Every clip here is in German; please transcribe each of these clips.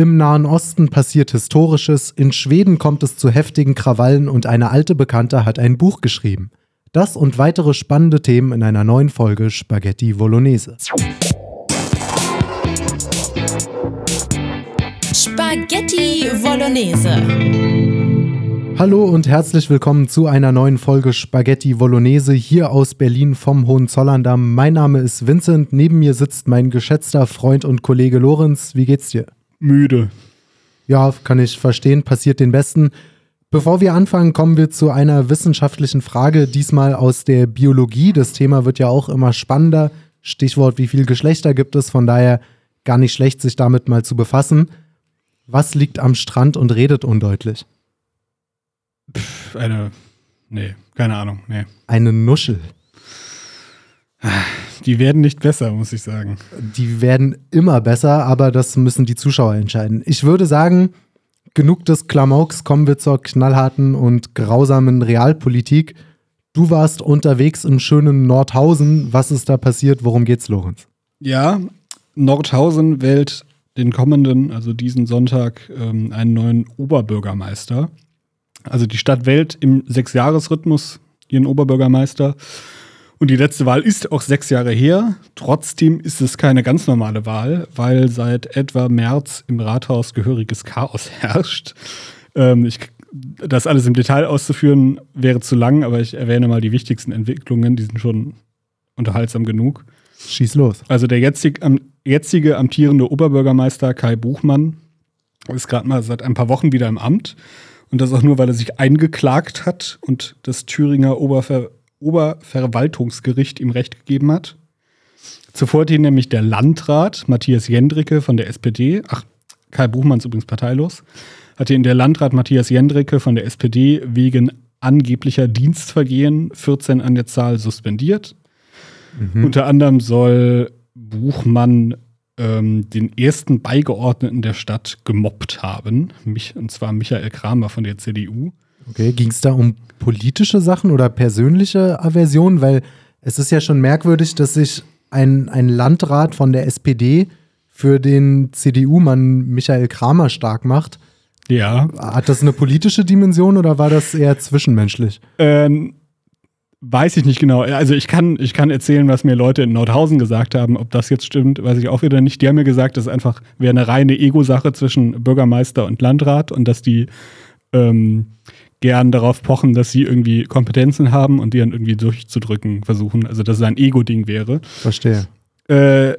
Im Nahen Osten passiert Historisches, in Schweden kommt es zu heftigen Krawallen und eine alte Bekannte hat ein Buch geschrieben. Das und weitere spannende Themen in einer neuen Folge Spaghetti Bolognese. Spaghetti Bolognese. Hallo und herzlich willkommen zu einer neuen Folge Spaghetti Bolognese hier aus Berlin vom Hohenzollern-Damm. Mein Name ist Vincent, neben mir sitzt mein geschätzter Freund und Kollege Lorenz. Wie geht's dir? Müde. Ja, kann ich verstehen, passiert den Besten. Bevor wir anfangen, kommen wir zu einer wissenschaftlichen Frage, diesmal aus der Biologie. Das Thema wird ja auch immer spannender. Stichwort, wie viele Geschlechter gibt es? Von daher gar nicht schlecht, sich damit mal zu befassen. Was liegt am Strand und redet undeutlich? Pff, eine. Nee, keine Ahnung. Nee. Eine Nuschel. Die werden nicht besser, muss ich sagen. Die werden immer besser, aber das müssen die Zuschauer entscheiden. Ich würde sagen, genug des Klamauks, kommen wir zur knallharten und grausamen Realpolitik. Du warst unterwegs im schönen Nordhausen. Was ist da passiert? Worum geht's, Lorenz? Ja, Nordhausen wählt den kommenden, also diesen Sonntag, ähm, einen neuen Oberbürgermeister. Also die Stadt wählt im Sechsjahresrhythmus ihren Oberbürgermeister. Und die letzte Wahl ist auch sechs Jahre her. Trotzdem ist es keine ganz normale Wahl, weil seit etwa März im Rathaus gehöriges Chaos herrscht. Ähm, ich, das alles im Detail auszuführen wäre zu lang, aber ich erwähne mal die wichtigsten Entwicklungen, die sind schon unterhaltsam genug. Schieß los. Also der jetzig, am, jetzige amtierende Oberbürgermeister Kai Buchmann ist gerade mal seit ein paar Wochen wieder im Amt. Und das auch nur, weil er sich eingeklagt hat und das Thüringer Oberver Oberverwaltungsgericht ihm Recht gegeben hat. Zuvor hat ihn nämlich der Landrat Matthias Jendricke von der SPD, ach, Kai Buchmann ist übrigens parteilos, hatte ihn der Landrat Matthias Jendricke von der SPD wegen angeblicher Dienstvergehen 14 an der Zahl suspendiert. Mhm. Unter anderem soll Buchmann ähm, den ersten Beigeordneten der Stadt gemobbt haben, mich, und zwar Michael Kramer von der CDU. Okay, ging es da um politische Sachen oder persönliche Aversionen? Weil es ist ja schon merkwürdig, dass sich ein, ein Landrat von der SPD für den CDU-Mann Michael Kramer stark macht. Ja. Hat das eine politische Dimension oder war das eher zwischenmenschlich? Ähm, weiß ich nicht genau. Also ich kann, ich kann erzählen, was mir Leute in Nordhausen gesagt haben. Ob das jetzt stimmt, weiß ich auch wieder nicht. Die haben mir gesagt, das ist einfach wäre eine reine Ego-Sache zwischen Bürgermeister und Landrat und dass die ähm, gern darauf pochen, dass sie irgendwie Kompetenzen haben und die dann irgendwie durchzudrücken versuchen. Also, dass es ein Ego-Ding wäre. Verstehe. Äh,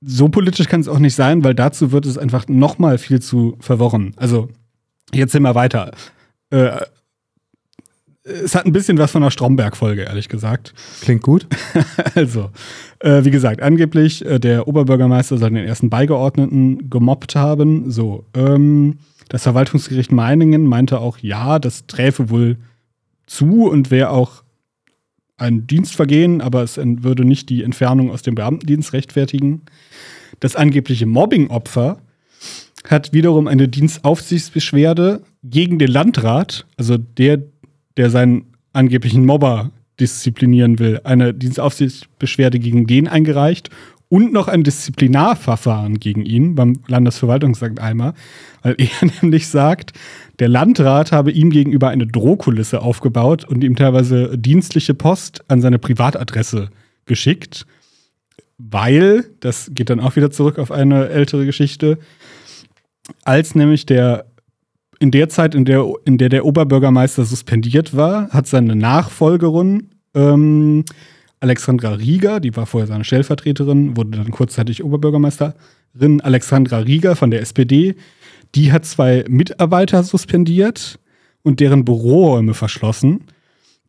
so politisch kann es auch nicht sein, weil dazu wird es einfach nochmal viel zu verworren. Also, jetzt sind wir weiter. Äh, es hat ein bisschen was von einer Stromberg-Folge, ehrlich gesagt. Klingt gut. also, äh, wie gesagt, angeblich, äh, der Oberbürgermeister soll den ersten Beigeordneten gemobbt haben. So, ähm, das Verwaltungsgericht Meiningen meinte auch, ja, das träfe wohl zu und wäre auch ein Dienstvergehen, aber es würde nicht die Entfernung aus dem Beamtendienst rechtfertigen. Das angebliche Mobbing-Opfer hat wiederum eine Dienstaufsichtsbeschwerde gegen den Landrat, also der, der seinen angeblichen Mobber disziplinieren will, eine Dienstaufsichtsbeschwerde gegen den eingereicht und noch ein Disziplinarverfahren gegen ihn beim Landesverwaltungsamt Eimer, weil er nämlich sagt, der Landrat habe ihm gegenüber eine Drohkulisse aufgebaut und ihm teilweise dienstliche Post an seine Privatadresse geschickt, weil, das geht dann auch wieder zurück auf eine ältere Geschichte, als nämlich der in der Zeit, in der, in der der Oberbürgermeister suspendiert war, hat seine Nachfolgerin ähm, Alexandra Rieger, die war vorher seine Stellvertreterin, wurde dann kurzzeitig Oberbürgermeisterin. Alexandra Rieger von der SPD, die hat zwei Mitarbeiter suspendiert und deren Büroräume verschlossen.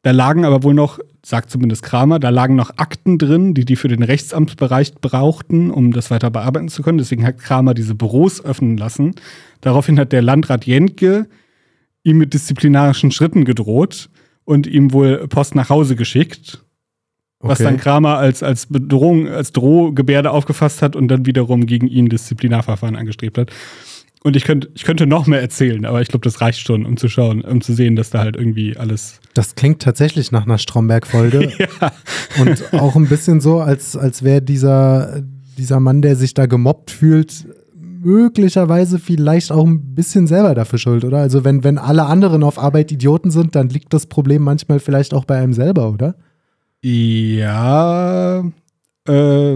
Da lagen aber wohl noch, sagt zumindest Kramer, da lagen noch Akten drin, die die für den Rechtsamtsbereich brauchten, um das weiter bearbeiten zu können. Deswegen hat Kramer diese Büros öffnen lassen. Daraufhin hat der Landrat Jentke ihm mit disziplinarischen Schritten gedroht und ihm wohl Post nach Hause geschickt. Okay. Was dann Kramer als, als Bedrohung, als Drohgebärde aufgefasst hat und dann wiederum gegen ihn Disziplinarverfahren angestrebt hat. Und ich könnte, ich könnte noch mehr erzählen, aber ich glaube, das reicht schon, um zu schauen, um zu sehen, dass da halt irgendwie alles. Das klingt tatsächlich nach einer Stromberg-Folge. ja. Und auch ein bisschen so, als, als wäre dieser, dieser Mann, der sich da gemobbt fühlt, möglicherweise vielleicht auch ein bisschen selber dafür schuld, oder? Also wenn, wenn alle anderen auf Arbeit Idioten sind, dann liegt das Problem manchmal vielleicht auch bei einem selber, oder? Ja, äh,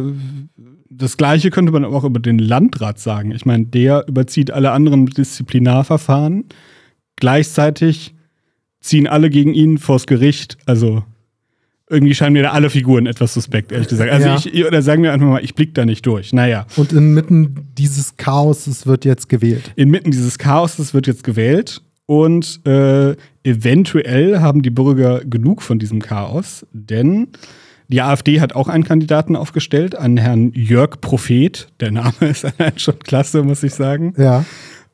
das gleiche könnte man auch über den Landrat sagen. Ich meine, der überzieht alle anderen Disziplinarverfahren. Gleichzeitig ziehen alle gegen ihn vors Gericht. Also irgendwie scheinen mir da alle Figuren etwas suspekt, ehrlich gesagt. Also Ja. ich, oder sagen wir einfach mal, ich blick da nicht durch. Naja, Und inmitten dieses Chaos wird jetzt gewählt. inmitten dieses Chaoses wird jetzt gewählt und äh, eventuell haben die Bürger genug von diesem Chaos, denn die AfD hat auch einen Kandidaten aufgestellt, einen Herrn Jörg Prophet. Der Name ist allein schon klasse, muss ich sagen. Ja.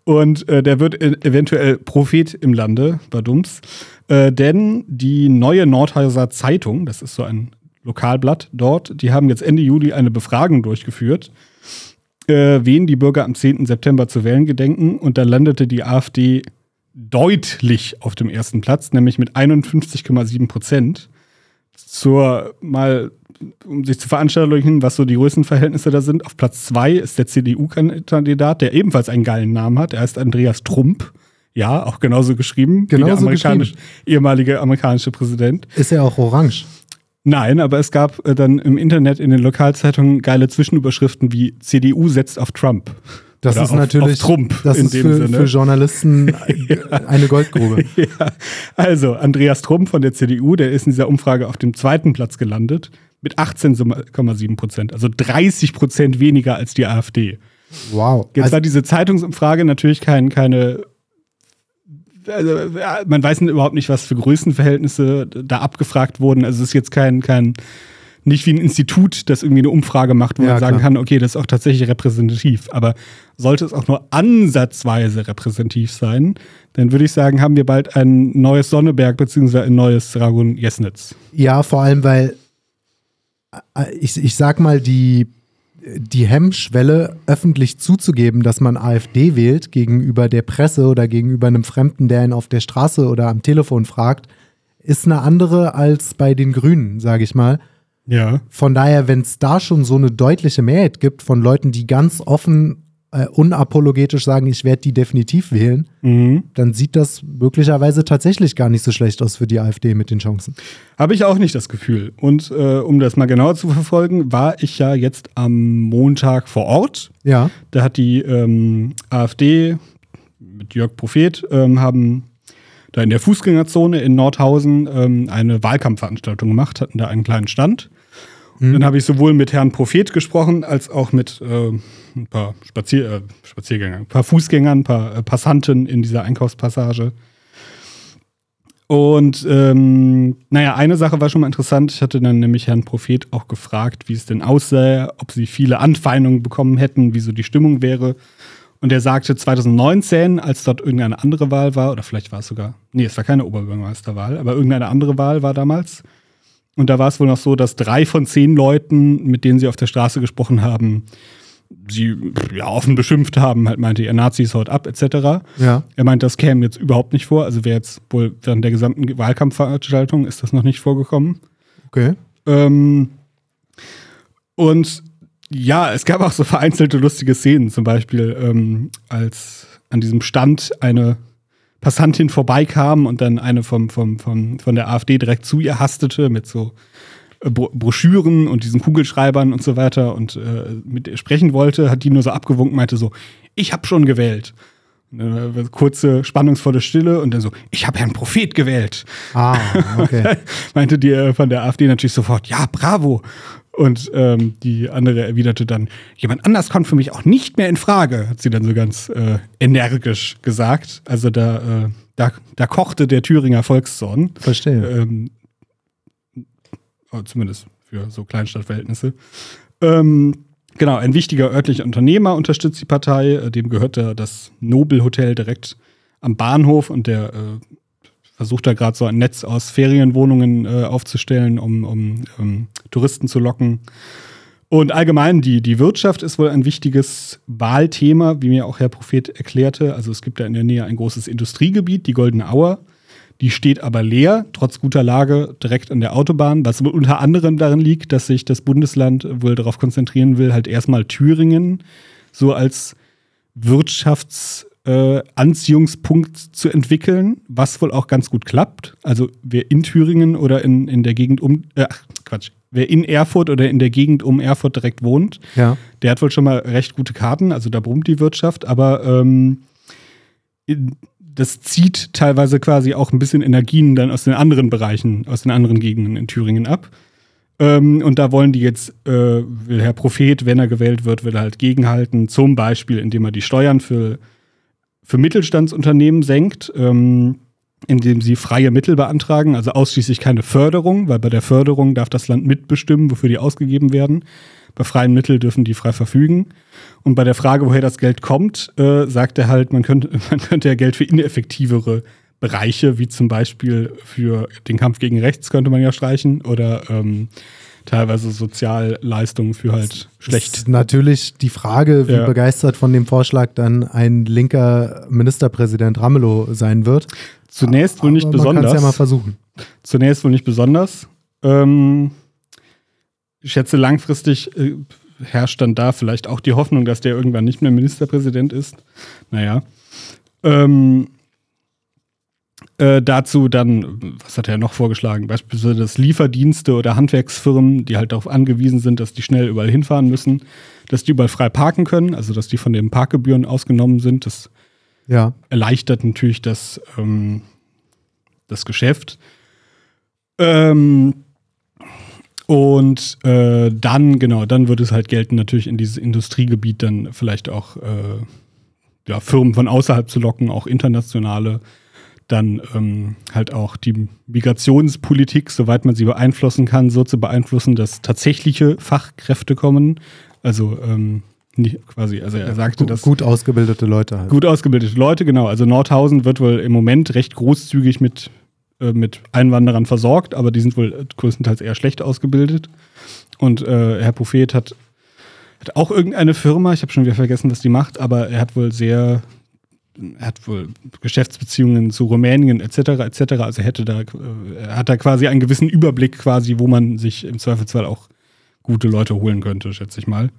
Und äh, der wird e eventuell Prophet im Lande, Badums. Äh, denn die neue Nordhauser Zeitung, das ist so ein Lokalblatt dort, die haben jetzt Ende Juli eine Befragung durchgeführt, äh, wen die Bürger am 10. September zu wählen gedenken. Und da landete die AfD deutlich auf dem ersten Platz, nämlich mit 51,7 Prozent. Zur mal, um sich zu veranschaulichen, was so die Größenverhältnisse da sind. Auf Platz zwei ist der CDU-Kandidat, der ebenfalls einen geilen Namen hat. Er heißt Andreas Trump. Ja, auch genauso geschrieben wie der Genauso amerikanisch, ehemalige amerikanische Präsident. Ist ja auch orange. Nein, aber es gab äh, dann im Internet in den Lokalzeitungen geile Zwischenüberschriften wie CDU setzt auf Trump. Das Oder ist auf- natürlich auf Trump das ist für, für Journalisten eine Goldgrube. ja, also Andreas Trump von der CDU, der ist in dieser Umfrage auf dem zweiten Platz gelandet mit 18,7 Prozent, also 30 Prozent weniger als die AfD. Wow. Jetzt Also, war diese Zeitungsumfrage natürlich kein, keine. Also, man weiß überhaupt nicht, was für Größenverhältnisse da abgefragt wurden. Also es ist jetzt kein, kein, nicht wie ein Institut, das irgendwie eine Umfrage macht, wo Ja, man sagen klar. kann, okay, das ist auch tatsächlich repräsentativ. Aber sollte es auch nur ansatzweise repräsentativ sein, dann würde ich sagen, haben wir bald ein neues Sonneberg beziehungsweise ein neues Dragon Jesnitz. ja, vor allem, weil äh, ich, ich sag mal, die, die Hemmschwelle, öffentlich zuzugeben, dass man AfD wählt, gegenüber der Presse oder gegenüber einem Fremden, der ihn auf der Straße oder am Telefon fragt, ist eine andere als bei den Grünen, sage ich mal. Ja. Von daher, wenn es da schon so eine deutliche Mehrheit gibt von Leuten, die ganz offen, äh, unapologetisch sagen, ich werde die definitiv wählen, Mhm. dann sieht das möglicherweise tatsächlich gar nicht so schlecht aus für die AfD mit den Chancen. Habe ich auch nicht das Gefühl. Und äh, um das mal genauer zu verfolgen, war ich ja jetzt am Montag vor Ort. Ja, Da hat die ähm, AfD mit Jörg Prophet ähm, haben da in der Fußgängerzone in Nordhausen ähm, eine Wahlkampfveranstaltung gemacht, hatten da einen kleinen Stand. Und dann habe ich sowohl mit Herrn Prophet gesprochen, als auch mit äh, ein paar Spazier äh, Spaziergängern, ein paar Fußgängern, ein paar äh, Passanten in dieser Einkaufspassage. Und ähm, naja, eine Sache war schon mal interessant. Ich hatte dann nämlich Herrn Prophet auch gefragt, wie es denn aussähe, ob sie viele Anfeindungen bekommen hätten, wie so die Stimmung wäre. Und er sagte 2019, als dort irgendeine andere Wahl war, oder vielleicht war es sogar, nee, es war keine Oberbürgermeisterwahl, aber irgendeine andere Wahl war damals. Und da war es wohl noch so, dass drei von zehn Leuten, mit denen sie auf der Straße gesprochen haben, sie ja, offen beschimpft haben, halt meinte, ihr Nazis haut ab, etc. ja. Er meint, das käme jetzt überhaupt nicht vor. Also wäre jetzt wohl während der gesamten Wahlkampfveranstaltung ist das noch nicht vorgekommen. Okay. Ähm, und ja, es gab auch so vereinzelte lustige Szenen, zum Beispiel ähm, als an diesem Stand eine Passantin vorbeikam und dann eine vom, vom, vom, von der AfD direkt zu ihr hastete mit so äh, Bro Broschüren und diesen Kugelschreibern und so weiter und äh, mit ihr sprechen wollte, hat die nur so abgewunken, meinte so, ich habe schon gewählt. War kurze, spannungsvolle Stille und dann so, ich habe Herrn Prophet gewählt. Ah, okay. meinte die äh, von der AfD natürlich sofort, ja, bravo. Und ähm, die andere erwiderte dann, jemand anders kommt für mich auch nicht mehr in Frage, hat sie dann so ganz äh, energisch gesagt. Also da, äh, da, da kochte der Thüringer Volkszorn. Verstehe. Ähm, oh, zumindest für so Kleinstadtverhältnisse. Ähm, genau, ein wichtiger örtlicher Unternehmer unterstützt die Partei. Äh, Dem gehört da das Nobel Hotel direkt am Bahnhof und der äh, versucht da gerade so ein Netz aus Ferienwohnungen äh, aufzustellen, um, um ähm, Touristen zu locken. Und allgemein, die, die Wirtschaft ist wohl ein wichtiges Wahlthema, wie mir auch Herr Prophet erklärte. Also es gibt da in der Nähe ein großes Industriegebiet, die Goldene Auer. Die steht aber leer, trotz guter Lage, direkt an der Autobahn, was unter anderem darin liegt, dass sich das Bundesland wohl darauf konzentrieren will, halt erstmal Thüringen so als Wirtschaftsanziehungspunkt äh, zu entwickeln, was wohl auch ganz gut klappt. Also wer in Thüringen oder in, in der Gegend um, äh, Quatsch, wer in Erfurt oder in der Gegend um Erfurt direkt wohnt, Ja. der hat wohl schon mal recht gute Karten, also da brummt die Wirtschaft, aber ähm, das zieht teilweise quasi auch ein bisschen Energien dann aus den anderen Bereichen, aus den anderen Gegenden in Thüringen ab. Ähm, und da wollen die jetzt, äh, will Herr Prophet, wenn er gewählt wird, will er halt gegenhalten, zum Beispiel, indem er die Steuern für, für Mittelstandsunternehmen senkt, ähm, indem sie freie Mittel beantragen, also ausschließlich keine Förderung, weil bei der Förderung darf das Land mitbestimmen, wofür die ausgegeben werden. Bei freien Mitteln dürfen die frei verfügen. Und bei der Frage, woher das Geld kommt, äh, sagt er halt, man könnte, man könnte ja Geld für ineffektivere Bereiche, wie zum Beispiel für den Kampf gegen Rechts, könnte man ja streichen, oder ähm, teilweise Sozialleistungen für halt schlecht. Ist natürlich die Frage, wie Ja. begeistert von dem Vorschlag dann ein linker Ministerpräsident Ramelow sein wird. Zunächst wohl nicht Aber Man kann besonders. es ja mal versuchen. Zunächst wohl nicht besonders. Ähm, ich schätze, langfristig äh, herrscht dann da vielleicht auch die Hoffnung, dass der irgendwann nicht mehr Ministerpräsident ist. Naja. Ähm, äh, dazu dann, was hat er noch vorgeschlagen? Beispielsweise, dass Lieferdienste oder Handwerksfirmen, die halt darauf angewiesen sind, dass die schnell überall hinfahren müssen, dass die überall frei parken können, also dass die von den Parkgebühren ausgenommen sind. Das Ja. erleichtert natürlich das, ähm, das Geschäft. Ähm, und äh, dann, genau, dann wird es halt gelten, natürlich in dieses Industriegebiet dann vielleicht auch äh, ja, Firmen von außerhalb zu locken, auch internationale. Dann ähm, halt auch die Migrationspolitik, soweit man sie beeinflussen kann, so zu beeinflussen, dass tatsächliche Fachkräfte kommen. Also ähm, nicht quasi, also er sagte, Gut, dass gut ausgebildete Leute halt. Gut ausgebildete Leute, genau. Also Nordhausen wird wohl im Moment recht großzügig mit, äh, mit Einwanderern versorgt, aber die sind wohl größtenteils eher schlecht ausgebildet. Und äh, Herr Prophet hat, hat auch irgendeine Firma, ich habe schon wieder vergessen, was die macht, aber er hat wohl sehr, er hat wohl Geschäftsbeziehungen zu Rumänien etc. etc. Also er hätte da, äh, er hat da quasi einen gewissen Überblick quasi, wo man sich im Zweifelsfall auch gute Leute holen könnte, schätze ich mal.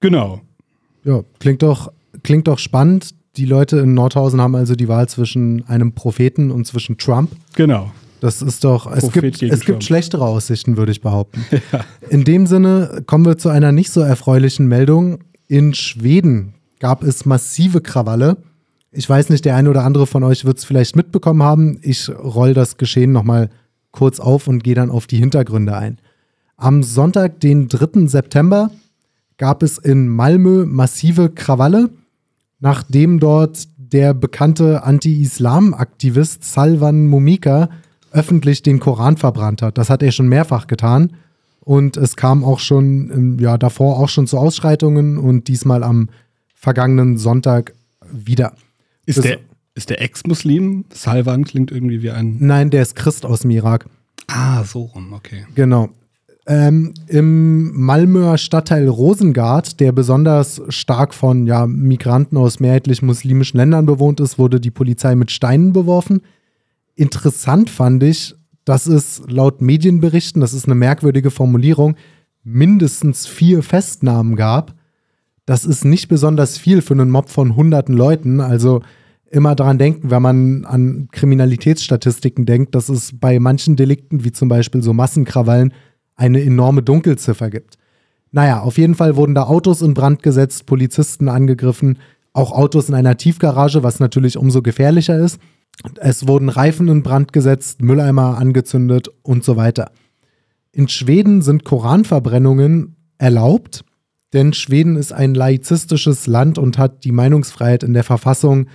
Genau. Ja, klingt doch, klingt doch spannend. Die Leute in Nordhausen haben also die Wahl zwischen einem Propheten und zwischen Trump. Genau. Das ist doch, es Prophet gibt, es gibt schlechtere Aussichten, würde ich behaupten. In dem Sinne kommen wir zu einer nicht so erfreulichen Meldung. In Schweden gab es massive Krawalle. Ich weiß nicht, der eine oder andere von euch wird es vielleicht mitbekommen haben. Ich roll das Geschehen nochmal kurz auf und gehe dann auf die Hintergründe ein. Am Sonntag, den 3. September, gab es in Malmö massive Krawalle, nachdem dort der bekannte Anti-Islam-Aktivist Salvan Mumika öffentlich den Koran verbrannt hat. Das hat er schon mehrfach getan. Und es kam auch schon, ähm, ja, davor auch schon zu Ausschreitungen und diesmal am vergangenen Sonntag wieder. Ist Das- der, ist der Ex-Muslim? Salvan klingt irgendwie wie ein. Nein, der ist Christ aus dem Irak. Ah, so rum, okay. Genau. Ähm, Im Malmöer Stadtteil Rosengart, der besonders stark von ja, Migranten aus mehrheitlich muslimischen Ländern bewohnt ist, wurde die Polizei mit Steinen beworfen. Interessant fand ich, dass es laut Medienberichten, das ist eine merkwürdige Formulierung, mindestens vier Festnahmen gab. Das ist nicht besonders viel für einen Mob von hunderten Leuten. Also immer daran denken, wenn man an Kriminalitätsstatistiken denkt, dass es bei manchen Delikten, wie zum Beispiel so Massenkrawallen, eine enorme Dunkelziffer gibt. Naja, auf jeden Fall wurden da Autos in Brand gesetzt, Polizisten angegriffen, auch Autos in einer Tiefgarage, was natürlich umso gefährlicher ist. Es wurden Reifen in Brand gesetzt, Mülleimer angezündet und so weiter. In Schweden sind Koranverbrennungen erlaubt, denn Schweden ist ein laizistisches Land und hat die Meinungsfreiheit in der Verfassung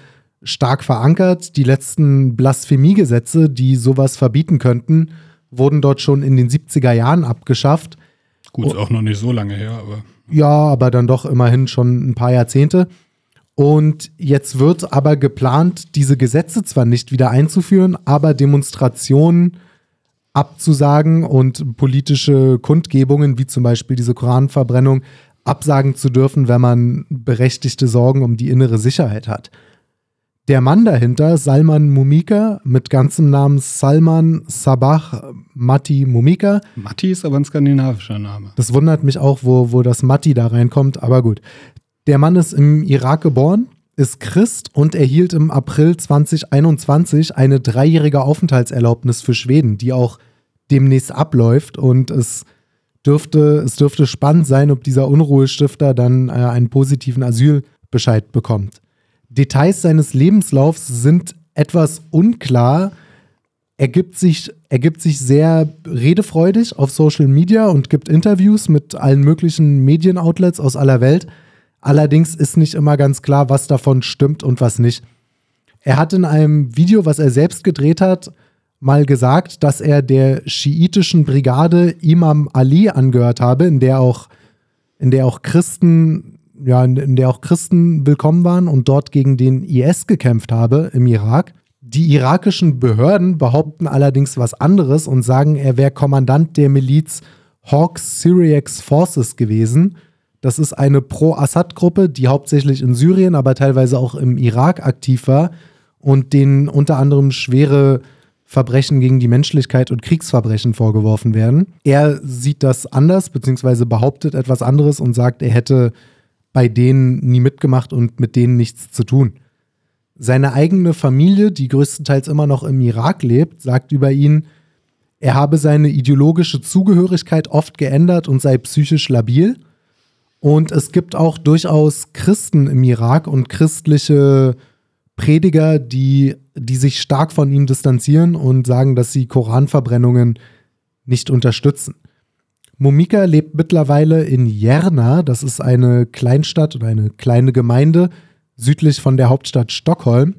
stark verankert. Die letzten Blasphemiegesetze, die sowas verbieten könnten, wurden dort schon in den 70er Jahren abgeschafft. Gut, ist auch noch nicht so lange her, aber. Ja, aber dann doch immerhin schon ein paar Jahrzehnte. Und jetzt wird aber geplant, diese Gesetze zwar nicht wieder einzuführen, aber Demonstrationen abzusagen und politische Kundgebungen, wie zum Beispiel diese Koranverbrennung, absagen zu dürfen, wenn man berechtigte Sorgen um die innere Sicherheit hat. Der Mann dahinter, Salman Mumika, mit ganzem Namen Salman Sabah Mati Mumika, Matti ist aber ein skandinavischer Name. das wundert mich auch, wo, wo das Matti da reinkommt, aber gut. Der Mann ist im Irak geboren, ist Christ und erhielt im April 2021 eine dreijährige Aufenthaltserlaubnis für Schweden, die auch demnächst abläuft. Und es dürfte, es dürfte spannend sein, ob dieser Unruhestifter dann äh, einen positiven Asylbescheid bekommt. Details seines Lebenslaufs sind etwas unklar. Er gibt sich, er gibt sich sehr redefreudig auf Social Media und gibt Interviews mit allen möglichen Medienoutlets aus aller Welt. Allerdings ist nicht immer ganz klar, was davon stimmt und was nicht. Er hat in einem Video, was er selbst gedreht hat, mal gesagt, dass er der schiitischen Brigade Imam Ali angehört habe, in der auch, in der auch Christen, ja, in der auch Christen willkommen waren und dort gegen den IS gekämpft habe im Irak. Die irakischen Behörden behaupten allerdings was anderes und sagen, er wäre Kommandant der Miliz Hawks Syriax Forces gewesen. Das ist eine Pro-Assad-Gruppe, die hauptsächlich in Syrien, aber teilweise auch im Irak aktiv war und denen unter anderem schwere Verbrechen gegen die Menschlichkeit und Kriegsverbrechen vorgeworfen werden. Er sieht das anders, beziehungsweise behauptet etwas anderes und sagt, er hätte bei denen nie mitgemacht und mit denen nichts zu tun. Seine eigene Familie, die größtenteils immer noch im Irak lebt, sagt über ihn, er habe seine ideologische Zugehörigkeit oft geändert und sei psychisch labil. Und es gibt auch durchaus Christen im Irak und christliche Prediger, die, die sich stark von ihm distanzieren und sagen, dass sie Koranverbrennungen nicht unterstützen. Momika lebt mittlerweile in Järna, das ist eine Kleinstadt oder eine kleine Gemeinde südlich von der Hauptstadt Stockholm.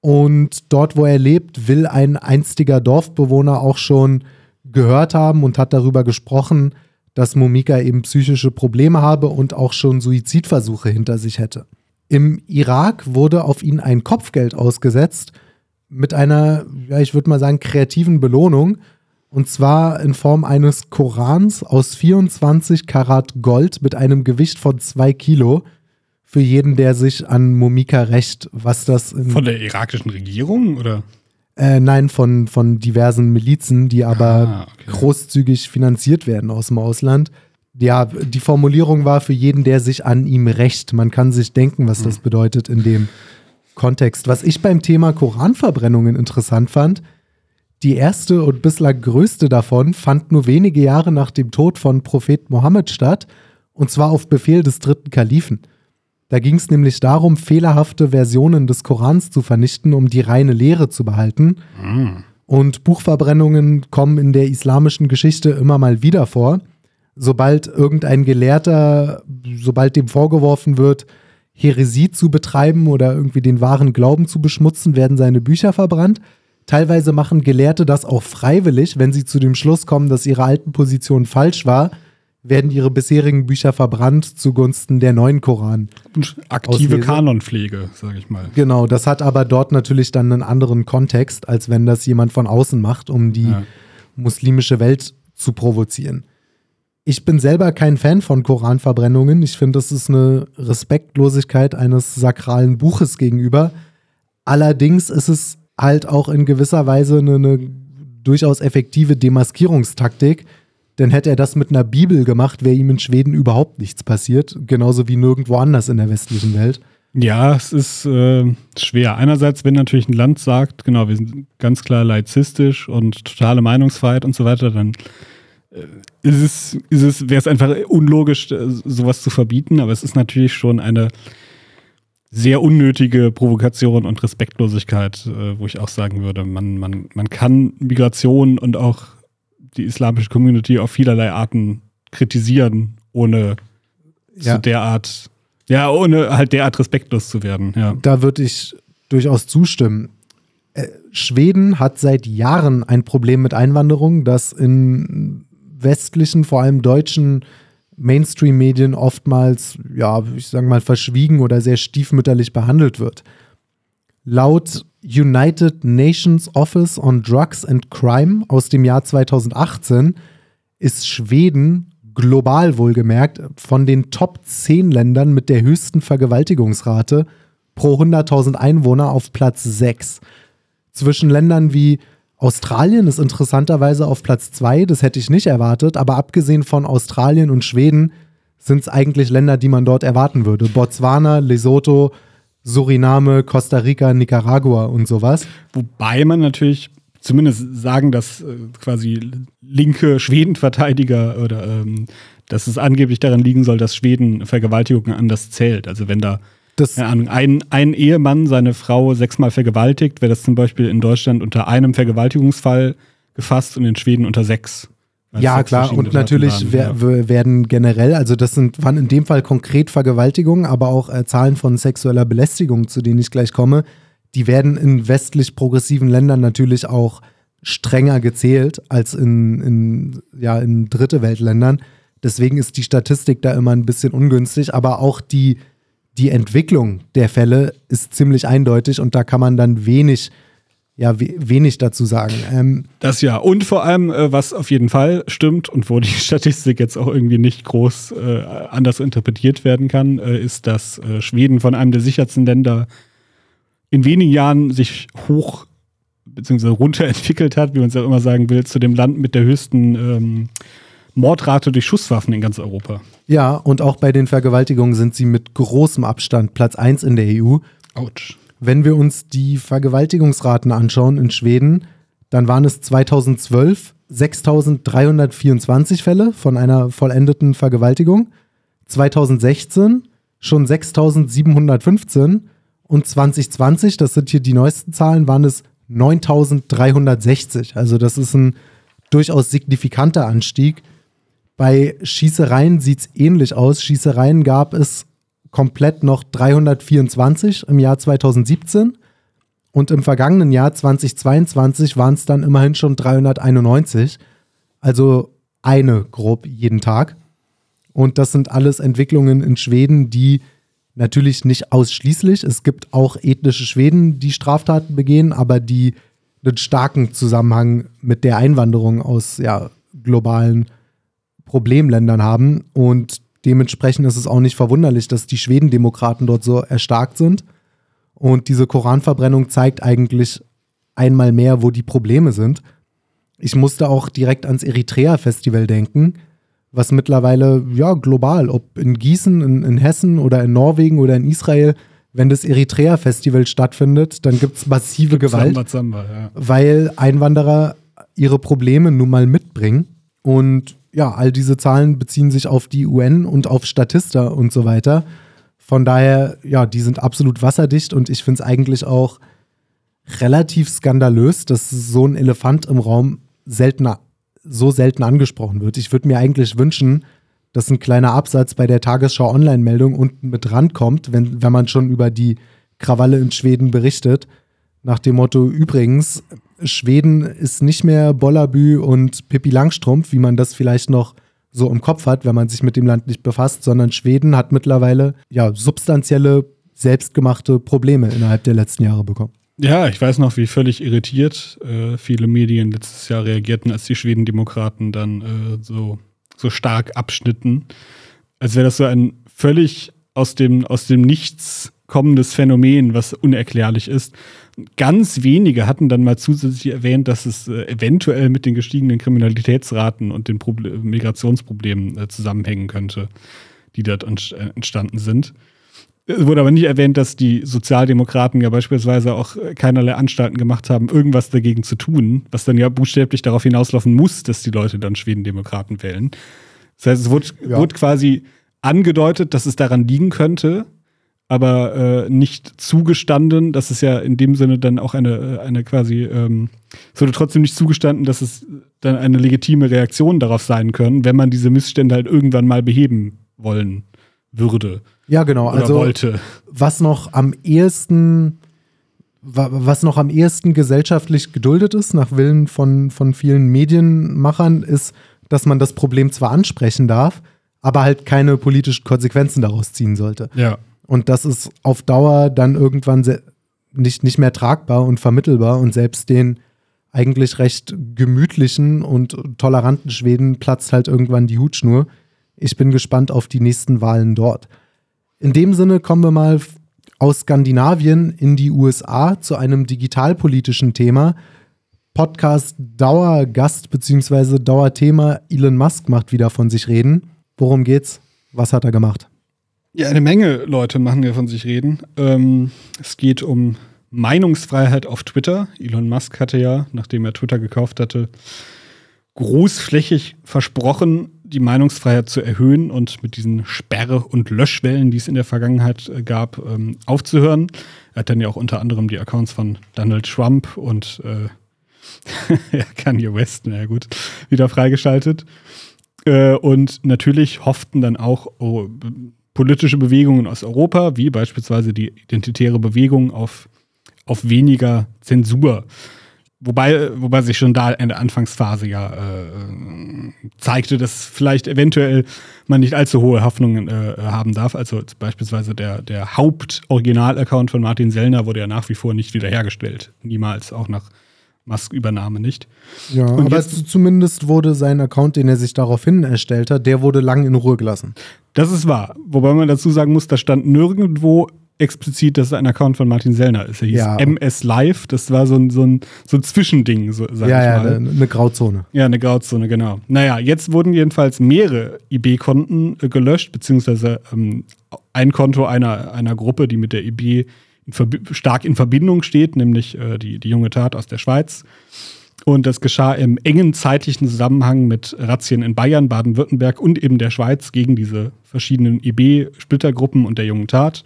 Und dort, wo er lebt, will ein einstiger Dorfbewohner auch schon gehört haben und hat darüber gesprochen, dass Momika eben psychische Probleme habe und auch schon Suizidversuche hinter sich hätte. Im Irak wurde auf ihn ein Kopfgeld ausgesetzt mit einer, ja, ich würde mal sagen, kreativen Belohnung. Und zwar in Form eines Korans aus 24 Karat Gold mit einem Gewicht von zwei Kilo für jeden, der sich an Momika rächt. Was das von der irakischen Regierung oder? Äh, nein, von, von diversen Milizen, die aber ah, okay. großzügig finanziert werden aus dem Ausland ja, die Formulierung war für jeden, der sich an ihm rächt. Man kann sich denken, was das mhm. bedeutet in dem Kontext. Was ich beim Thema Koranverbrennungen interessant fand, die erste und bislang größte davon fand nur wenige Jahre nach dem Tod von Prophet Mohammed statt, und zwar auf Befehl des dritten Kalifen. Da ging es nämlich darum, fehlerhafte Versionen des Korans zu vernichten, um die reine Lehre zu behalten. Mhm. Und Buchverbrennungen kommen in der islamischen Geschichte immer mal wieder vor sobald irgendein Gelehrter, sobald dem vorgeworfen wird, Heresie zu betreiben oder irgendwie den wahren Glauben zu beschmutzen, werden seine Bücher verbrannt. Teilweise machen Gelehrte das auch freiwillig, wenn sie zu dem Schluss kommen, dass ihre alten Position falsch war, werden ihre bisherigen Bücher verbrannt zugunsten der neuen Koran. Aktive Auslese. Kanonpflege, sage ich mal. Genau, das hat aber dort natürlich dann einen anderen Kontext, als wenn das jemand von außen macht, um die ja. muslimische Welt zu provozieren. Ich bin selber kein Fan von Koranverbrennungen. Ich finde, das ist eine Respektlosigkeit eines sakralen Buches gegenüber. Allerdings ist es halt auch in gewisser Weise eine, eine durchaus effektive Demaskierungstaktik. Denn hätte er das mit einer Bibel gemacht, wäre ihm in Schweden überhaupt nichts passiert. Genauso wie nirgendwo anders in der westlichen Welt. Ja, es ist äh, schwer. Einerseits, wenn natürlich ein Land sagt, genau, wir sind ganz klar laizistisch und totale Meinungsfreiheit und so weiter, dann ist es, ist es, wäre es einfach unlogisch, äh, sowas zu verbieten, aber es ist natürlich schon eine sehr unnötige Provokation und Respektlosigkeit, äh, wo ich auch sagen würde, man, man, man kann Migration und auch die islamische Community auf vielerlei Arten kritisieren, ohne ja. so derart, ja, ohne halt derart respektlos zu werden. Ja. Da würde ich durchaus zustimmen. Schweden hat seit Jahren ein Problem mit Einwanderung, das in westlichen, vor allem deutschen Mainstream-Medien oftmals, ja, ich sage mal, verschwiegen oder sehr stiefmütterlich behandelt wird. Laut United Nations Office on Drugs and Crime aus dem Jahr 2018 ist Schweden global wohlgemerkt von den Top 10 Ländern mit der höchsten Vergewaltigungsrate pro 100.000 Einwohner auf Platz 6. Zwischen Ländern wie Australien ist interessanterweise auf Platz 2, das hätte ich nicht erwartet, aber abgesehen von Australien und Schweden sind es eigentlich Länder, die man dort erwarten würde. Botswana, Lesotho, Suriname, Costa Rica, Nicaragua und sowas. Wobei man natürlich zumindest sagen, dass äh, quasi linke Schwedenverteidiger oder ähm, dass es angeblich daran liegen soll, dass Schweden Vergewaltigungen anders zählt. Also wenn da Das, keine Ahnung, ein, ein Ehemann seine Frau sechsmal vergewaltigt, wäre das zum Beispiel in Deutschland unter einem Vergewaltigungsfall gefasst und in Schweden unter sechs. Es ja, klar. Und natürlich wer, waren, w- werden generell, also das sind, waren in dem Fall konkret Vergewaltigungen, aber auch äh, Zahlen von sexueller Belästigung, zu denen ich gleich komme, die werden in westlich progressiven Ländern natürlich auch strenger gezählt als in, in, ja, in dritte Weltländern. Deswegen ist die Statistik da immer ein bisschen ungünstig, aber auch die, die Entwicklung der Fälle ist ziemlich eindeutig und da kann man dann wenig, ja, we wenig dazu sagen. Ähm, Das ja. Und vor allem, äh, was auf jeden Fall stimmt und wo die Statistik jetzt auch irgendwie nicht groß äh, anders interpretiert werden kann, äh, ist, dass äh, Schweden von einem der sichersten Länder in wenigen Jahren sich hoch bzw. runterentwickelt hat, wie man es auch immer sagen will, zu dem Land mit der höchsten ähm, Mordrate durch Schusswaffen in ganz Europa. Ja, und auch bei den Vergewaltigungen sind sie mit großem Abstand Platz 1 in der EU. Autsch. Wenn wir uns die Vergewaltigungsraten anschauen in Schweden, dann waren es 2012 6.324 Fälle von einer vollendeten Vergewaltigung, 2016 schon 6.715 und 2020, das sind hier die neuesten Zahlen, waren es 9.360. Also das ist ein durchaus signifikanter Anstieg. Bei Schießereien sieht es ähnlich aus. Schießereien gab es komplett noch 324 im Jahr 2017 und im vergangenen Jahr 2022 waren es dann immerhin schon 391. Also eine grob jeden Tag. Und das sind alles Entwicklungen in Schweden, die natürlich nicht ausschließlich, es gibt auch ethnische Schweden, die Straftaten begehen, aber die einen starken Zusammenhang mit der Einwanderung aus ja, globalen Problemländern haben. Und dementsprechend ist es auch nicht verwunderlich, dass die Schwedendemokraten dort so erstarkt sind. Und diese Koranverbrennung zeigt eigentlich einmal mehr, wo die Probleme sind. Ich musste auch direkt ans Eritrea-Festival denken, was mittlerweile, ja, global, ob in Gießen, in, in Hessen oder in Norwegen oder in Israel, wenn das Eritrea-Festival stattfindet, dann gibt es massive Gewalt Zamba, Zamba, ja. weil Einwanderer ihre Probleme nun mal mitbringen. Und ja, all diese Zahlen beziehen sich auf die UN und auf Statista und so weiter. Von daher, ja, die sind absolut wasserdicht und ich finde es eigentlich auch relativ skandalös, dass so ein Elefant im Raum seltener, so selten angesprochen wird. Ich würde mir eigentlich wünschen, dass ein kleiner Absatz bei der Tagesschau Online-Meldung unten mit rankommt, wenn, wenn man schon über die Krawalle in Schweden berichtet. Nach dem Motto, übrigens, Schweden ist nicht mehr Bollabü und Pippi Langstrumpf, wie man das vielleicht noch so im Kopf hat, wenn man sich mit dem Land nicht befasst, sondern Schweden hat mittlerweile ja substanzielle, selbstgemachte Probleme innerhalb der letzten Jahre bekommen. Ja, ich weiß noch, wie völlig irritiert äh, viele Medien letztes Jahr reagierten, als die Schwedendemokraten dann äh, so, so stark abschnitten. Als wäre das so ein völlig aus dem, aus dem Nichts kommendes Phänomen, was unerklärlich ist. Ganz wenige hatten dann mal zusätzlich erwähnt, dass es äh, eventuell mit den gestiegenen Kriminalitätsraten und den Proble Migrationsproblemen äh, zusammenhängen könnte, die dort äh, entstanden sind. Es wurde aber nicht erwähnt, dass die Sozialdemokraten ja beispielsweise auch äh, keinerlei Anstalten gemacht haben, irgendwas dagegen zu tun, was dann ja buchstäblich darauf hinauslaufen muss, dass die Leute dann Schwedendemokraten wählen. Das heißt, es wurde, Ja. wurde quasi angedeutet, dass es daran liegen könnte, aber äh, nicht zugestanden, dass es ja in dem Sinne dann auch eine, äh, eine quasi, ähm, es wurde trotzdem nicht zugestanden, dass es dann eine legitime Reaktion darauf sein können, wenn man diese Missstände halt irgendwann mal beheben wollen würde Ja, genau. oder Also wollte. was noch am ehesten, wa- was noch am ehesten gesellschaftlich geduldet ist, nach Willen von, von vielen Medienmachern, ist, dass man das Problem zwar ansprechen darf, aber halt keine politischen Konsequenzen daraus ziehen sollte. Ja. Und das ist auf Dauer dann irgendwann nicht, nicht mehr tragbar und vermittelbar und selbst den eigentlich recht gemütlichen und toleranten Schweden platzt halt irgendwann die Hutschnur. Ich bin gespannt auf die nächsten Wahlen dort. In dem Sinne kommen wir mal aus Skandinavien in die USA zu einem digitalpolitischen Thema. Podcast Dauergast bzw. Dauerthema Elon Musk macht wieder von sich reden. Worum geht's? Was hat er gemacht? Ja, eine Menge Leute machen ja von sich reden. Ähm, es geht um Meinungsfreiheit auf Twitter. Elon Musk hatte ja, nachdem er Twitter gekauft hatte, großflächig versprochen, die Meinungsfreiheit zu erhöhen und mit diesen Sperre- und Löschwellen, die es in der Vergangenheit äh, gab, ähm, aufzuhören. Er hat dann ja auch unter anderem die Accounts von Donald Trump und äh, Kanye West, na ja gut, wieder freigeschaltet. Äh, und natürlich hofften dann auch oh, politische Bewegungen aus Europa, wie beispielsweise die Identitäre Bewegung, auf, auf weniger Zensur. Wobei, wobei sich schon da in der Anfangsphase ja äh, zeigte, dass vielleicht eventuell man nicht allzu hohe Hoffnungen äh, haben darf. Also beispielsweise der, der Haupt-Original-Account von Martin Sellner wurde ja nach wie vor nicht wiederhergestellt. Niemals, auch nach Musk-Übernahme nicht. Ja, Und aber jetzt, zumindest wurde sein Account, den er sich daraufhin erstellt hat, der wurde lang in Ruhe gelassen. Das ist wahr. Wobei man dazu sagen muss, da stand nirgendwo explizit, dass es ein Account von Martin Sellner ist. Er hieß ja. MS Live. Das war so ein, so ein, so ein Zwischending, so, sag ja, ich mal. Ja, eine Grauzone. Ja, eine Grauzone, genau. Naja, jetzt wurden jedenfalls mehrere IB-Konten äh, gelöscht, beziehungsweise ähm, ein Konto einer, einer Gruppe, die mit der IB stark in Verbindung steht, nämlich äh, die, die junge Tat aus der Schweiz. Und das geschah im engen zeitlichen Zusammenhang mit Razzien in Bayern, Baden-Württemberg und eben der Schweiz gegen diese verschiedenen IB-Splittergruppen und der jungen Tat.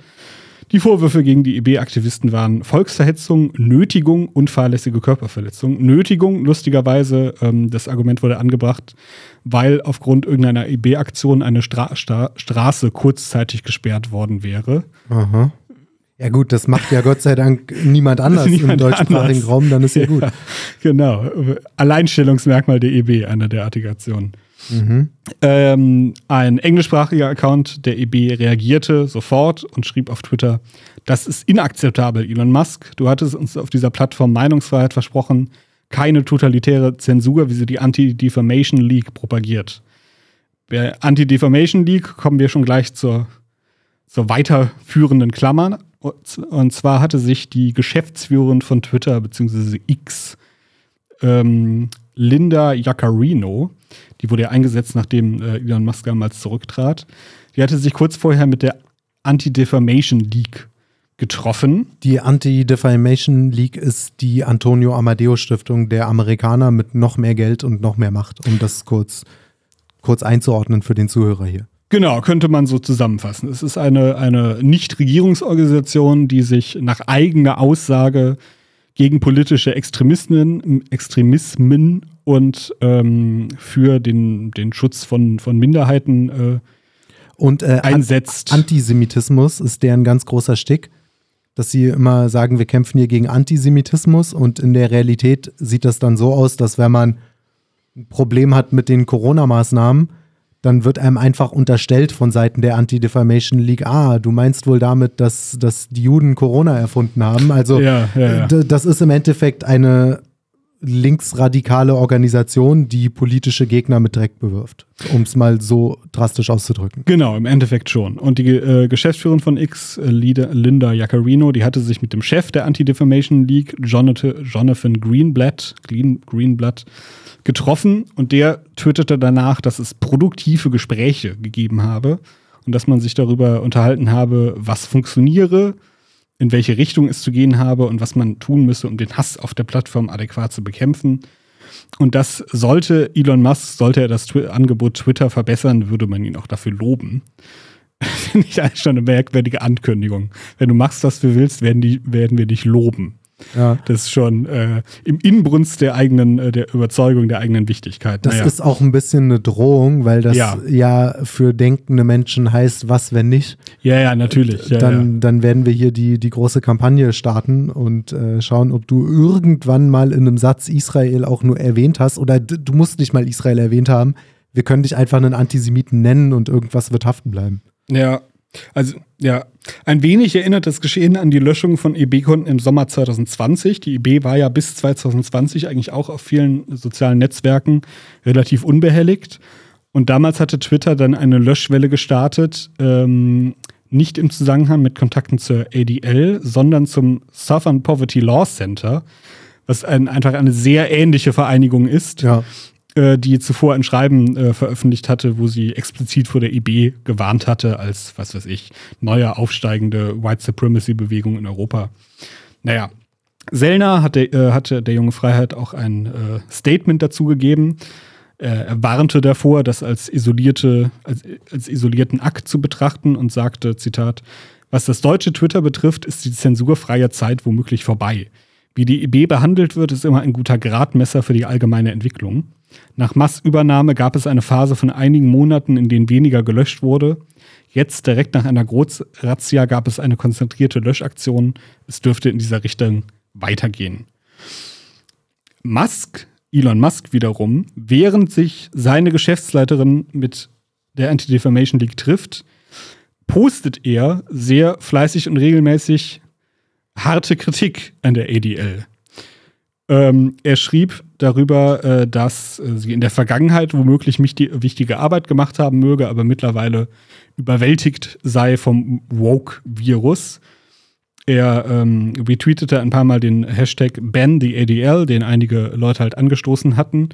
Die Vorwürfe gegen die IB-Aktivisten waren Volksverhetzung, Nötigung und fahrlässige Körperverletzung. Nötigung, lustigerweise, ähm, das Argument wurde angebracht, weil aufgrund irgendeiner IB-Aktion eine Stra Stra Straße kurzzeitig gesperrt worden wäre. Aha. Ja gut, das macht ja Gott sei Dank niemand anders niemand im deutschsprachigen anders. Raum, dann ist ja gut. Genau. Alleinstellungsmerkmal der IB, einer derartigen Aktionen. Mhm. Ähm, ein englischsprachiger Account der EB reagierte sofort und schrieb auf Twitter, das ist inakzeptabel, Elon Musk. Du hattest uns auf dieser Plattform Meinungsfreiheit versprochen, keine totalitäre Zensur, wie sie die Anti-Defamation League propagiert. Bei Anti-Defamation League kommen wir schon gleich zur, zur weiterführenden Klammer. Und zwar hatte sich die Geschäftsführerin von Twitter bzw. X, ähm, Linda Jaccarino, die wurde ja eingesetzt, nachdem äh, Elon Musk damals zurücktrat. Die hatte sich kurz vorher mit der Anti-Defamation League getroffen. Die Anti-Defamation League ist die Antonio Amadeo Stiftung der Amerikaner mit noch mehr Geld und noch mehr Macht, um das kurz, kurz einzuordnen für den Zuhörer hier. Genau, könnte man so zusammenfassen. Es ist eine, eine Nichtregierungsorganisation, die sich nach eigener Aussage gegen politische Extremismen, Extremismen und ähm, für den, den Schutz von, von Minderheiten äh, und, äh, einsetzt. Antisemitismus ist deren ganz großer Stick, dass sie immer sagen, wir kämpfen hier gegen Antisemitismus und in der Realität sieht das dann so aus, dass wenn man ein Problem hat mit den Corona-Maßnahmen, dann wird einem einfach unterstellt von Seiten der Anti-Defamation League, ah, du meinst wohl damit, dass, dass die Juden Corona erfunden haben. Also ja, ja, ja. das ist im Endeffekt eine linksradikale Organisation, die politische Gegner mit Dreck bewirft, um es mal so drastisch auszudrücken. Genau, im Endeffekt schon. Und die äh, Geschäftsführerin von X, äh, Linda Jaccarino, die hatte sich mit dem Chef der Anti-Defamation League, Jonathan, Jonathan Greenblatt, Green, Greenblatt, getroffen und der tötete danach, dass es produktive Gespräche gegeben habe und dass man sich darüber unterhalten habe, was funktioniere, in welche Richtung es zu gehen habe und was man tun müsse, um den Hass auf der Plattform adäquat zu bekämpfen. Und das sollte Elon Musk, sollte er das Twi Angebot Twitter verbessern, würde man ihn auch dafür loben. Finde ich eigentlich schon eine merkwürdige Ankündigung. Wenn du machst, was du willst, werden, die, werden wir dich loben. Ja. Das ist schon äh, im Inbrunst der eigenen, äh, der Überzeugung der eigenen Wichtigkeit. Das naja. ist auch ein bisschen eine Drohung, weil das ja. ja. für denkende Menschen heißt, was, wenn nicht. Ja, ja, natürlich. Ja, dann, dann werden wir hier die, die große Kampagne starten und äh, schauen, ob du irgendwann mal in einem Satz Israel auch nur erwähnt hast oder du musst nicht mal Israel erwähnt haben. Wir können dich einfach einen Antisemiten nennen und irgendwas wird haften bleiben. Ja, also, ja, ein wenig erinnert das Geschehen an die Löschung von EB-Konten im Sommer 2020. Die EB war ja bis 2020 eigentlich auch auf vielen sozialen Netzwerken relativ unbehelligt. Und damals hatte Twitter dann eine Löschwelle gestartet, ähm, nicht im Zusammenhang mit Kontakten zur ADL, sondern zum Southern Poverty Law Center, was ein, einfach eine sehr ähnliche Vereinigung ist. Ja äh, die zuvor ein Schreiben äh, veröffentlicht hatte, wo sie explizit vor der IB gewarnt hatte, als, was weiß ich, neue aufsteigende White Supremacy-Bewegung in Europa. Naja, Sellner hatte, äh, hatte der junge Freiheit auch ein äh, Statement dazu gegeben. er warnte davor, das als, isolierte, als, als isolierten Akt zu betrachten und sagte, Zitat, was das deutsche Twitter betrifft, ist die zensurfreie Zeit womöglich vorbei. Wie die IB behandelt wird, ist immer ein guter Gradmesser für die allgemeine Entwicklung. Nach Massübernahme gab es eine Phase von einigen Monaten, in denen weniger gelöscht wurde. Jetzt, direkt nach einer Großrazzia, gab es eine konzentrierte Löschaktion. Es dürfte in dieser Richtung weitergehen. Musk, Elon Musk wiederum, während sich seine Geschäftsleiterin mit der Anti-Defamation League trifft, postet er sehr fleißig und regelmäßig harte Kritik an der ADL. Ähm, er schrieb darüber, äh, dass äh, sie in der Vergangenheit womöglich wichtige Arbeit gemacht haben möge, aber mittlerweile überwältigt sei vom Woke-Virus. Er ähm, retweetete ein paar Mal den Hashtag BanTheADL, den einige Leute halt angestoßen hatten,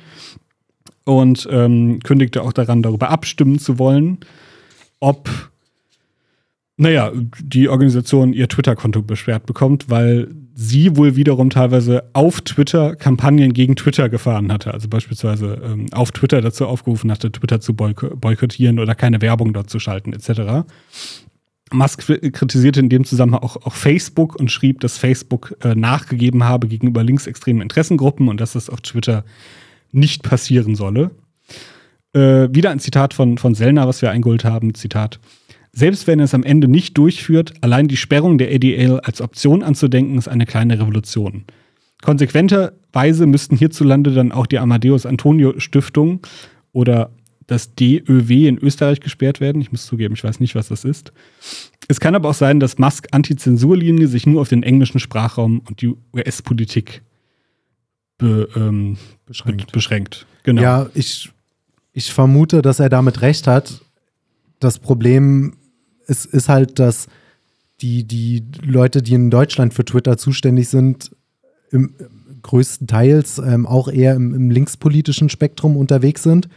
und ähm, kündigte auch daran, darüber abstimmen zu wollen, ob naja, die Organisation ihr Twitter-Konto beschwert bekommt, weil sie wohl wiederum teilweise auf Twitter Kampagnen gegen Twitter gefahren hatte. Also beispielsweise ähm, auf Twitter dazu aufgerufen hatte, Twitter zu boykottieren oder keine Werbung dort zu schalten, etc. Musk kritisierte in dem Zusammenhang auch, auch Facebook und schrieb, dass Facebook äh, nachgegeben habe gegenüber linksextremen Interessengruppen und dass das auf Twitter nicht passieren solle. Äh, wieder ein Zitat von, von Sellner, was wir eingeholt haben. Zitat. Selbst wenn er es am Ende nicht durchführt, allein die Sperrung der ADL als Option anzudenken, ist eine kleine Revolution. Konsequenterweise müssten hierzulande dann auch die Amadeus Antonio Stiftung oder das DÖW in Österreich gesperrt werden. Ich muss zugeben, ich weiß nicht, was das ist. Es kann aber auch sein, dass Musk Antizensurlinie sich nur auf den englischen Sprachraum und die US-Politik be, ähm, beschränkt. beschränkt. Genau. Ja, ich, ich vermute, dass er damit recht hat. Das Problem es ist halt, dass die, die Leute, die in Deutschland für Twitter zuständig sind, im, größtenteils ähm, auch eher im, im, linkspolitischen Spektrum unterwegs sind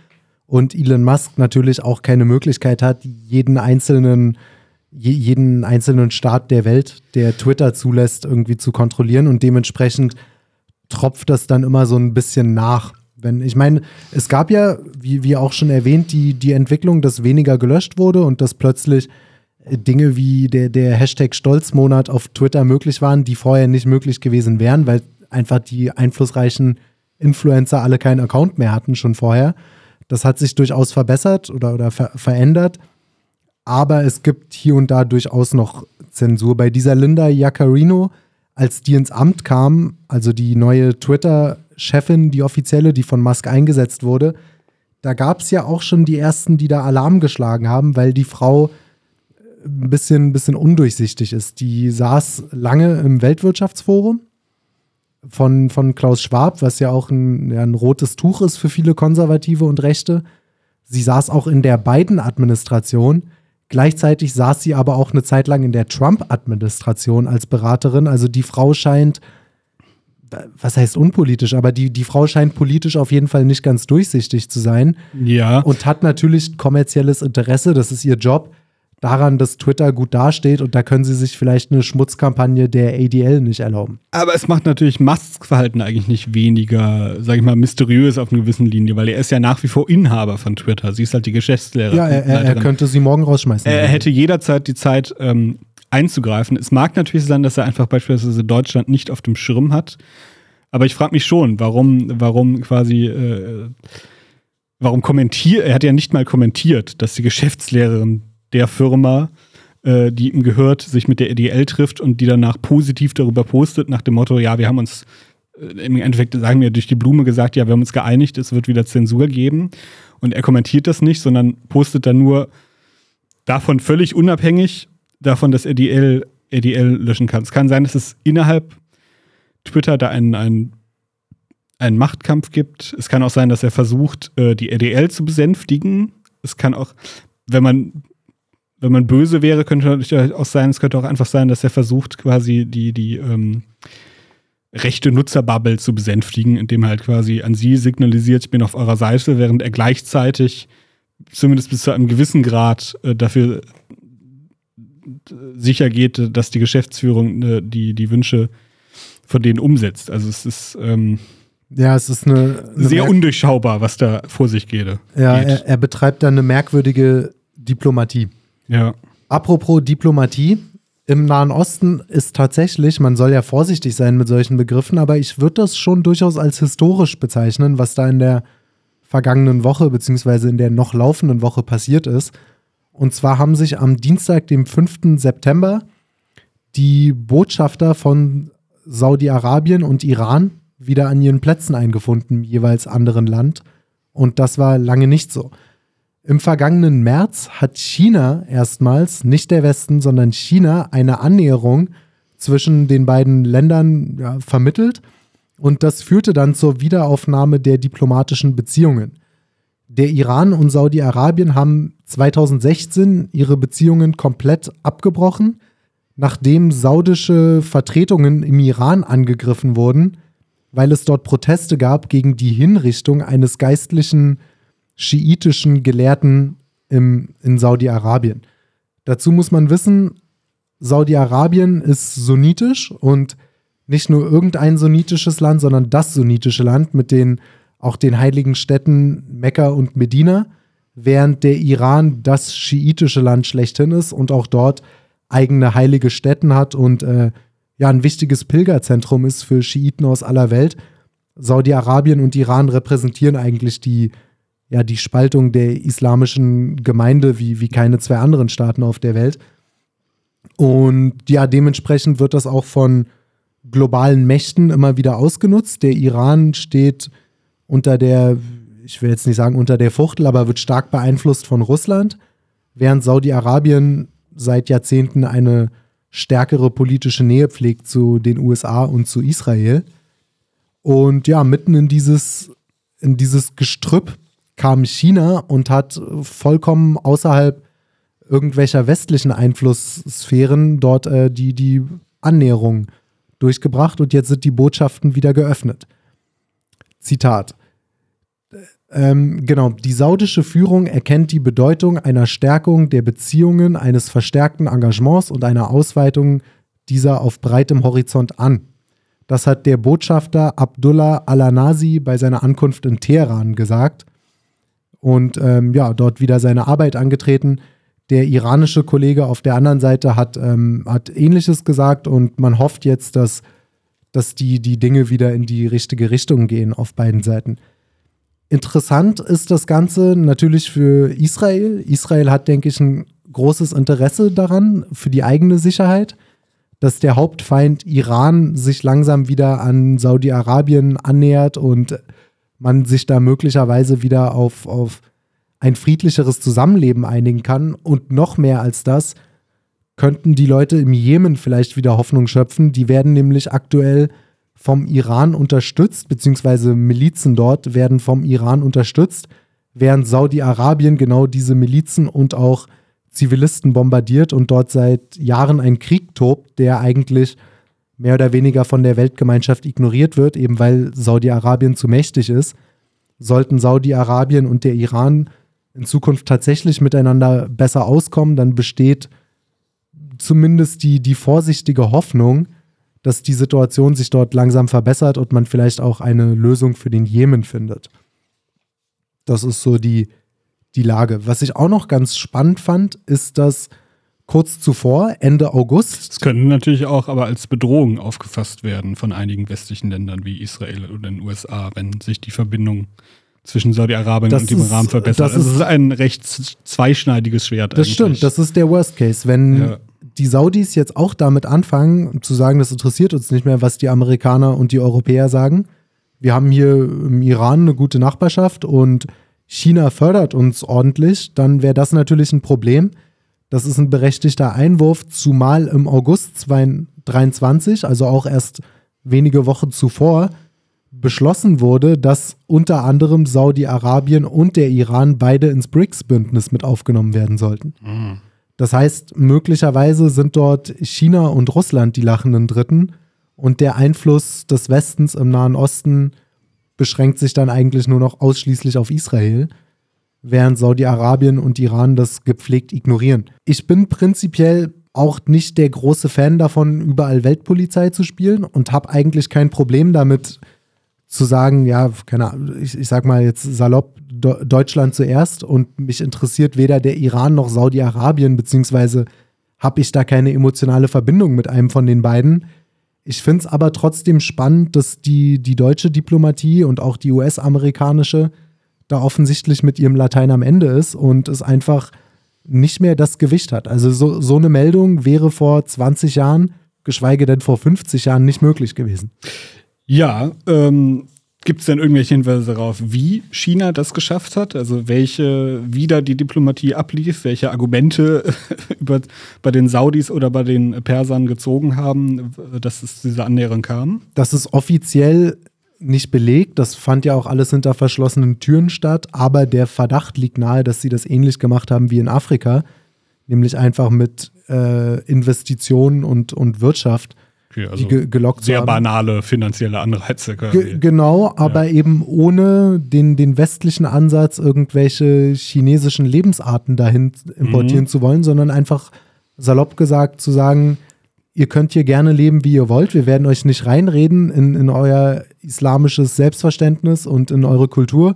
und Elon Musk natürlich auch keine Möglichkeit hat, jeden einzelnen jeden einzelnen Staat der Welt, der Twitter zulässt, irgendwie zu kontrollieren und dementsprechend tropft das dann immer so ein bisschen nach. Wenn, ich meine, es gab ja, wie, wie auch schon erwähnt, die, die Entwicklung, dass weniger gelöscht wurde und dass plötzlich Dinge wie der, der Hashtag Stolzmonat auf Twitter möglich waren, die vorher nicht möglich gewesen wären, weil einfach die einflussreichen Influencer alle keinen Account mehr hatten schon vorher. Das hat sich durchaus verbessert oder, oder ver verändert. Aber es gibt hier und da durchaus noch Zensur. Bei dieser Linda Jaccarino, als die ins Amt kam, also die neue Twitter-Chefin, die offizielle, die von Musk eingesetzt wurde, da gab es ja auch schon die ersten, die da Alarm geschlagen haben, weil die Frau ein bisschen, bisschen undurchsichtig ist. Die saß lange im Weltwirtschaftsforum von, von Klaus Schwab, was ja auch ein, ja, ein rotes Tuch ist für viele Konservative und Rechte. Sie saß auch in der Biden-Administration. Gleichzeitig saß sie aber auch eine Zeit lang in der Trump-Administration als Beraterin. Also die Frau scheint, was heißt unpolitisch, aber die, die Frau scheint politisch auf jeden Fall nicht ganz durchsichtig zu sein. Ja. Und hat natürlich kommerzielles Interesse, das ist ihr Job, daran, dass Twitter gut dasteht und da können sie sich vielleicht eine Schmutzkampagne der ADL nicht erlauben. Aber es macht natürlich Musks Verhalten eigentlich nicht weniger, sag ich mal, mysteriös auf einer gewissen Linie, weil er ist ja nach wie vor Inhaber von Twitter. Sie ist halt die Geschäftslehrerin. Ja, er, er, er könnte sie morgen rausschmeißen. Er, hätte jederzeit die Zeit ähm, einzugreifen. Es mag natürlich sein, dass er einfach beispielsweise Deutschland nicht auf dem Schirm hat. Aber ich frage mich schon, warum, warum quasi, äh, warum kommentiert, er hat ja nicht mal kommentiert, dass die Geschäftslehrerin der Firma, äh, die ihm gehört, sich mit der EDL trifft und die danach positiv darüber postet, nach dem Motto, ja, wir haben uns äh, im Endeffekt, sagen wir durch die Blume gesagt, ja, wir haben uns geeinigt, es wird wieder Zensur geben. Und er kommentiert das nicht, sondern postet dann nur davon völlig unabhängig davon, dass er die EDL, löschen kann. Es kann sein, dass es innerhalb Twitter da einen, einen, einen Machtkampf gibt. Es kann auch sein, dass er versucht, äh, die EDL zu besänftigen. Es kann auch, wenn man wenn man böse wäre, könnte natürlich auch sein, es könnte auch einfach sein, dass er versucht, quasi die, die, ähm, rechte Nutzerbubble zu besänftigen, indem er halt quasi an sie signalisiert, ich bin auf eurer Seite, während er gleichzeitig zumindest bis zu einem gewissen Grad äh, dafür sicher geht, dass die Geschäftsführung äh, die, die Wünsche von denen umsetzt. Also es ist ähm, ja, es ist eine, eine sehr undurchschaubar, was da vor sich geht. Ja, er, er betreibt da eine merkwürdige Diplomatie. Ja. Apropos Diplomatie, im Nahen Osten ist tatsächlich, man soll ja vorsichtig sein mit solchen Begriffen, aber ich würde das schon durchaus als historisch bezeichnen, was da in der vergangenen Woche beziehungsweise in der noch laufenden Woche passiert ist. Und zwar haben sich am Dienstag, dem 5. September, die Botschafter von Saudi-Arabien und Iran wieder an ihren Plätzen eingefunden, jeweils anderen Land. Und das war lange nicht so. Im vergangenen März hat China erstmals, nicht der Westen, sondern China, eine Annäherung zwischen den beiden Ländern ja, vermittelt. Und das führte dann zur Wiederaufnahme der diplomatischen Beziehungen. Der Iran und Saudi-Arabien haben 2016 ihre Beziehungen komplett abgebrochen, nachdem saudische Vertretungen im Iran angegriffen wurden, weil es dort Proteste gab gegen die Hinrichtung eines geistlichen schiitischen Gelehrten im, in Saudi-Arabien. Dazu muss man wissen, Saudi-Arabien ist sunnitisch und nicht nur irgendein sunnitisches Land, sondern das sunnitische Land mit den auch den heiligen Städten Mekka und Medina, während der Iran das schiitische Land schlechthin ist und auch dort eigene heilige Städten hat und äh, ja ein wichtiges Pilgerzentrum ist für Schiiten aus aller Welt. Saudi-Arabien und Iran repräsentieren eigentlich die ja die Spaltung der islamischen Gemeinde wie, wie keine zwei anderen Staaten auf der Welt. Und ja, dementsprechend wird das auch von globalen Mächten immer wieder ausgenutzt. Der Iran steht unter der, ich will jetzt nicht sagen unter der Fuchtel, aber wird stark beeinflusst von Russland, während Saudi-Arabien seit Jahrzehnten eine stärkere politische Nähe pflegt zu den USA und zu Israel. Und ja, mitten in dieses, in dieses Gestrüpp kam China und hat vollkommen außerhalb irgendwelcher westlichen Einflusssphären dort äh, die, die Annäherung durchgebracht und jetzt sind die Botschaften wieder geöffnet. Zitat. Ähm, genau, die saudische Führung erkennt die Bedeutung einer Stärkung der Beziehungen, eines verstärkten Engagements und einer Ausweitung dieser auf breitem Horizont an. Das hat der Botschafter Abdullah Al-Anasi bei seiner Ankunft in Teheran gesagt und ähm, ja, dort wieder seine Arbeit angetreten. Der iranische Kollege auf der anderen Seite hat, ähm, hat Ähnliches gesagt und man hofft jetzt, dass, dass die, die Dinge wieder in die richtige Richtung gehen auf beiden Seiten. Interessant ist das Ganze natürlich für Israel. Israel hat, denke ich, ein großes Interesse daran, für die eigene Sicherheit, dass der Hauptfeind Iran sich langsam wieder an Saudi-Arabien annähert und man sich da möglicherweise wieder auf, auf ein friedlicheres Zusammenleben einigen kann. Und noch mehr als das könnten die Leute im Jemen vielleicht wieder Hoffnung schöpfen. Die werden nämlich aktuell vom Iran unterstützt, beziehungsweise Milizen dort werden vom Iran unterstützt, während Saudi-Arabien genau diese Milizen und auch Zivilisten bombardiert und dort seit Jahren ein Krieg tobt, der eigentlich mehr oder weniger von der Weltgemeinschaft ignoriert wird, eben weil Saudi-Arabien zu mächtig ist. Sollten Saudi-Arabien und der Iran in Zukunft tatsächlich miteinander besser auskommen, dann besteht zumindest die, die vorsichtige Hoffnung, dass die Situation sich dort langsam verbessert und man vielleicht auch eine Lösung für den Jemen findet. Das ist so die, die Lage. Was ich auch noch ganz spannend fand, ist, dass kurz zuvor, Ende August. Es könnte natürlich auch aber als Bedrohung aufgefasst werden von einigen westlichen Ländern wie Israel oder den USA, wenn sich die Verbindung zwischen Saudi-Arabien und dem Iran verbessert. Das ist, also ist ein recht zweischneidiges Schwert. Das eigentlich. stimmt, das ist der Worst Case. Wenn ja. die Saudis jetzt auch damit anfangen, zu sagen, das interessiert uns nicht mehr, was die Amerikaner und die Europäer sagen. Wir haben hier im Iran eine gute Nachbarschaft und China fördert uns ordentlich, dann wäre das natürlich ein Problem das ist ein berechtigter Einwurf, zumal im August 2023, also auch erst wenige Wochen zuvor, beschlossen wurde, dass unter anderem Saudi-Arabien und der Iran beide ins BRICS-Bündnis mit aufgenommen werden sollten. Mhm. Das heißt, möglicherweise sind dort China und Russland die lachenden Dritten Und der Einfluss des Westens im Nahen Osten beschränkt sich dann eigentlich nur noch ausschließlich auf Israel, während Saudi-Arabien und Iran das gepflegt ignorieren. Ich bin prinzipiell auch nicht der große Fan davon, überall Weltpolizei zu spielen und habe eigentlich kein Problem damit zu sagen, ja, keine Ahnung, ich, ich sag mal jetzt salopp Deutschland zuerst und mich interessiert weder der Iran noch Saudi-Arabien, beziehungsweise habe ich da keine emotionale Verbindung mit einem von den beiden. Ich finde es aber trotzdem spannend, dass die, die deutsche Diplomatie und auch die US-amerikanische da offensichtlich mit ihrem Latein am Ende ist und es einfach nicht mehr das Gewicht hat. Also so, so eine Meldung wäre vor 20 Jahren, geschweige denn vor 50 Jahren, nicht möglich gewesen. Ja, ähm, Gibt es denn irgendwelche Hinweise darauf, wie China das geschafft hat? Also welche wieder die Diplomatie ablief, welche Argumente über, bei den Saudis oder bei den Persern gezogen haben, dass es diese Annäherung kam? Das ist offiziell nicht belegt. Das fand ja auch alles hinter verschlossenen Türen statt. Aber der Verdacht liegt nahe, dass sie das ähnlich gemacht haben wie in Afrika. Nämlich einfach mit äh, Investitionen und, und Wirtschaft Okay, also die gelockt sehr haben. banale finanzielle Anreize. Ge genau, aber ja. eben ohne den, den westlichen Ansatz, irgendwelche chinesischen Lebensarten dahin importieren mhm. zu wollen, sondern einfach salopp gesagt zu sagen, ihr könnt hier gerne leben, wie ihr wollt. Wir werden euch nicht reinreden in, in euer islamisches Selbstverständnis und in eure Kultur.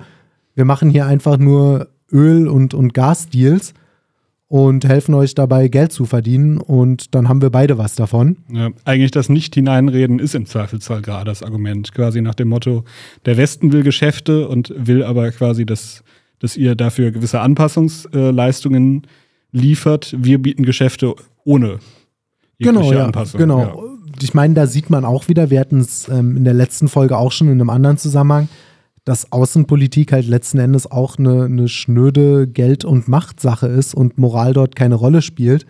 Wir machen hier einfach nur Öl- und, und Gasdeals und helfen euch dabei, Geld zu verdienen. Und dann haben wir beide was davon. Ja, eigentlich das Nicht-Hineinreden ist im Zweifelsfall gerade das Argument. Quasi nach dem Motto, der Westen will Geschäfte und will aber quasi, dass, dass ihr dafür gewisse Anpassungsleistungen liefert. Wir bieten Geschäfte ohne genau, ja, Anpassung. Genau. Ja. Ich meine, da sieht man auch wieder, wir hatten es ähm, in der letzten Folge auch schon in einem anderen Zusammenhang, dass Außenpolitik halt letzten Endes auch eine, eine schnöde Geld- und Machtsache ist und Moral dort keine Rolle spielt.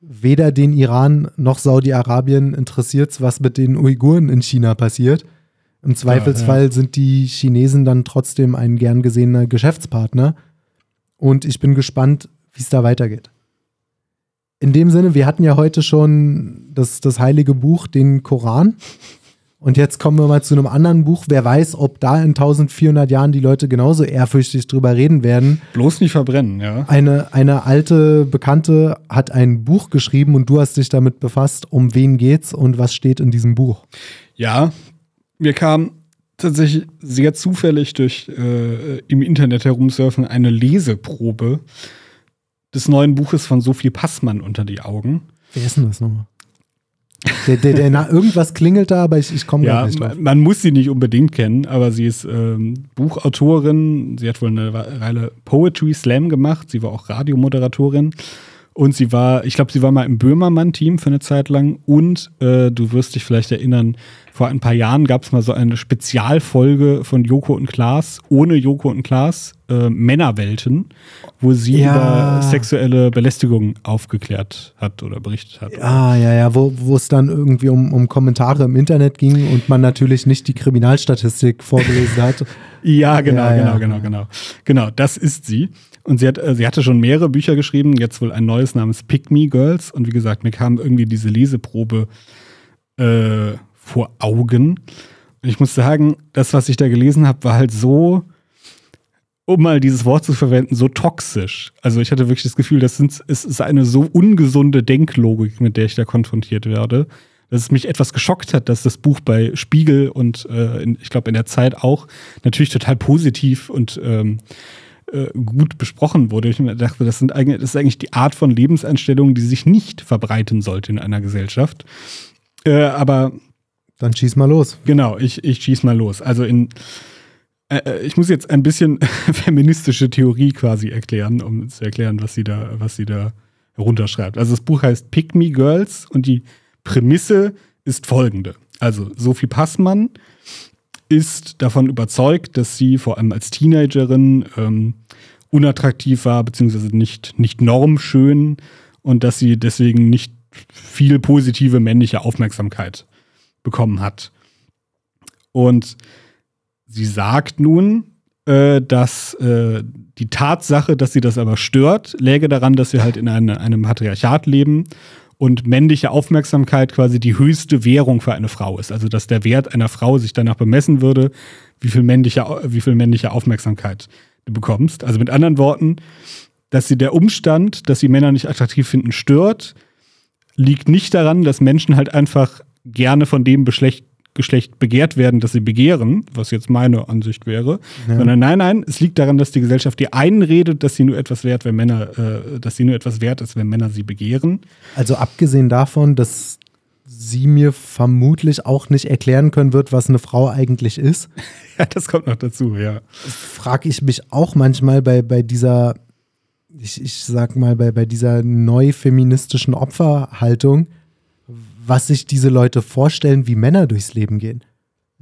Weder den Iran noch Saudi-Arabien interessiert es, was mit den Uiguren in China passiert. Im Zweifelsfall ja, sind die Chinesen dann trotzdem ein gern gesehener Geschäftspartner. Und ich bin gespannt, wie es da weitergeht. In dem Sinne, wir hatten ja heute schon das, das heilige Buch, den Koran. Und jetzt kommen wir mal zu einem anderen Buch. Wer weiß, ob da in 1400 Jahren die Leute genauso ehrfürchtig drüber reden werden. Bloß nicht verbrennen, ja. Eine, eine alte Bekannte hat ein Buch geschrieben und du hast dich damit befasst. Um wen geht's und was steht in diesem Buch? Ja, mir kam tatsächlich sehr zufällig durch äh, im Internet herumsurfen eine Leseprobe des neuen Buches von Sophie Passmann unter die Augen. Wer ist denn das nochmal? Der, der, der, na, irgendwas klingelt da, aber ich, ich komme ja, nicht drauf. Man muss sie nicht unbedingt kennen, aber sie ist ähm, Buchautorin. Sie hat wohl eine Weile Poetry Slam gemacht. Sie war auch Radiomoderatorin. Und sie war, ich glaube, sie war mal im Böhmermann-Team für eine Zeit lang. Und äh, du wirst dich vielleicht erinnern, vor ein paar Jahren gab es mal so eine Spezialfolge von Joko und Klaas, ohne Joko und Klaas, äh, Männerwelten, wo sie ja. über sexuelle Belästigung aufgeklärt hat oder berichtet hat. Ah, ja, ja, wo es dann irgendwie um, um Kommentare im Internet ging und man natürlich nicht die Kriminalstatistik vorgelesen hat. ja, genau, ja, genau, ja. genau, genau. Genau, das ist sie. Und sie, hat, äh, sie hatte schon mehrere Bücher geschrieben, jetzt wohl ein neues namens Pick Me Girls. Und wie gesagt, mir kam irgendwie diese Leseprobe äh, vor Augen. Ich muss sagen, das, was ich da gelesen habe, war halt so, um mal dieses Wort zu verwenden, so toxisch. Also ich hatte wirklich das Gefühl, das sind, es ist eine so ungesunde Denklogik, mit der ich da konfrontiert werde, dass es mich etwas geschockt hat, dass das Buch bei Spiegel und äh, in, ich glaube in der Zeit auch natürlich total positiv und ähm, äh, gut besprochen wurde. Ich dachte, das, sind eigentlich, das ist eigentlich die Art von Lebenseinstellungen, die sich nicht verbreiten sollte in einer Gesellschaft. Äh, aber dann schieß mal los. Genau, ich, ich schieß mal los. Also in äh, äh ich muss jetzt ein bisschen feministische Theorie quasi erklären, um zu erklären, was sie da, was sie da herunterschreibt. Also das Buch heißt Pick Me Girls und die Prämisse ist folgende. Also Sophie Passmann ist davon überzeugt, dass sie vor allem als Teenagerin ähm, unattraktiv war, beziehungsweise nicht, nicht normschön und dass sie deswegen nicht viel positive männliche Aufmerksamkeit bekommen hat. Und sie sagt nun, äh, dass äh, die Tatsache, dass sie das aber stört, läge daran, dass wir halt in eine, einem Patriarchat leben und männliche Aufmerksamkeit quasi die höchste Währung für eine Frau ist. Also dass der Wert einer Frau sich danach bemessen würde, wie viel männliche, wie viel männliche Aufmerksamkeit du bekommst. Also mit anderen Worten, dass sie der Umstand, dass sie Männer nicht attraktiv finden, stört, liegt nicht daran, dass Menschen halt einfach gerne von dem Geschlecht, Geschlecht begehrt werden, das sie begehren, was jetzt meine Ansicht wäre, ja. sondern nein, nein, es liegt daran, dass die Gesellschaft dir einredet, dass sie nur etwas wert, wenn Männer, äh, dass sie nur etwas wert ist, wenn Männer sie begehren. Also abgesehen davon, dass sie mir vermutlich auch nicht erklären können wird, was eine Frau eigentlich ist. ja, das kommt noch dazu, ja. Frage ich mich auch manchmal bei, bei dieser, ich, ich sag mal, bei, bei dieser neu feministischen Opferhaltung, was sich diese Leute vorstellen, wie Männer durchs Leben gehen.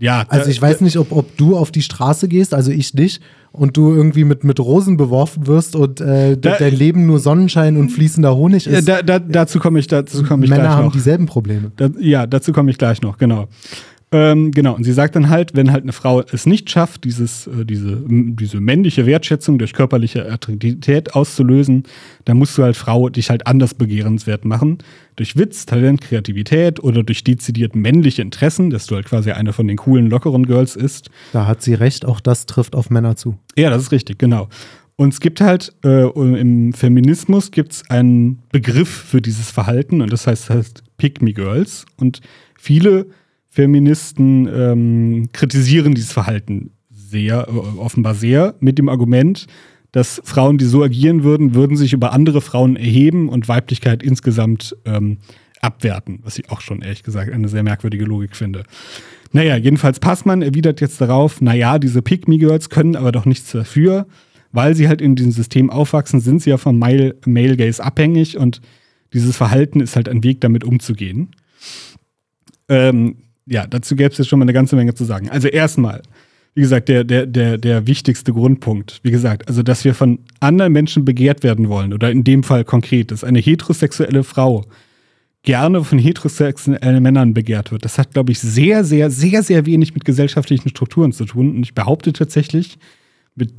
Ja. Also ich weiß nicht, ob, ob du auf die Straße gehst, also ich nicht, und du irgendwie mit, mit Rosen beworfen wirst und äh, da, dein Leben nur Sonnenschein und fließender Honig ist. Da, da, dazu komme ich, dazu komm ich Männer gleich noch. haben dieselben Probleme. Ja, dazu komme ich gleich noch, genau. Ähm, genau, und sie sagt dann halt, wenn halt eine Frau es nicht schafft, dieses, äh, diese, diese männliche Wertschätzung durch körperliche Attraktivität auszulösen, dann musst du halt Frau dich halt anders begehrenswert machen. Durch Witz, Talent, Kreativität oder durch dezidiert männliche Interessen, dass du halt quasi eine von den coolen, lockeren Girls ist. Da hat sie recht, auch das trifft auf Männer zu. Ja, das ist richtig, genau. Und es gibt halt äh, im Feminismus gibt es einen Begriff für dieses Verhalten und das heißt, das heißt Pick Me Girls. Und viele Feministen ähm, kritisieren dieses Verhalten sehr, äh, offenbar sehr, mit dem Argument, dass Frauen, die so agieren würden, würden sich über andere Frauen erheben und Weiblichkeit insgesamt ähm, abwerten, was ich auch schon ehrlich gesagt eine sehr merkwürdige Logik finde. Naja, jedenfalls Passmann erwidert jetzt darauf, naja, diese Pick-Me-Girls können aber doch nichts dafür, weil sie halt in diesem System aufwachsen, sind sie ja vom Male, Male Gaze abhängig und dieses Verhalten ist halt ein Weg, damit umzugehen. Ähm, ja, dazu gäbe es jetzt schon mal eine ganze Menge zu sagen. Also erstmal, wie gesagt, der, der, der, der wichtigste Grundpunkt, wie gesagt, also dass wir von anderen Menschen begehrt werden wollen, oder in dem Fall konkret, dass eine heterosexuelle Frau gerne von heterosexuellen Männern begehrt wird. Das hat, glaube ich, sehr, sehr, sehr, sehr wenig mit gesellschaftlichen Strukturen zu tun. Und ich behaupte tatsächlich, mit,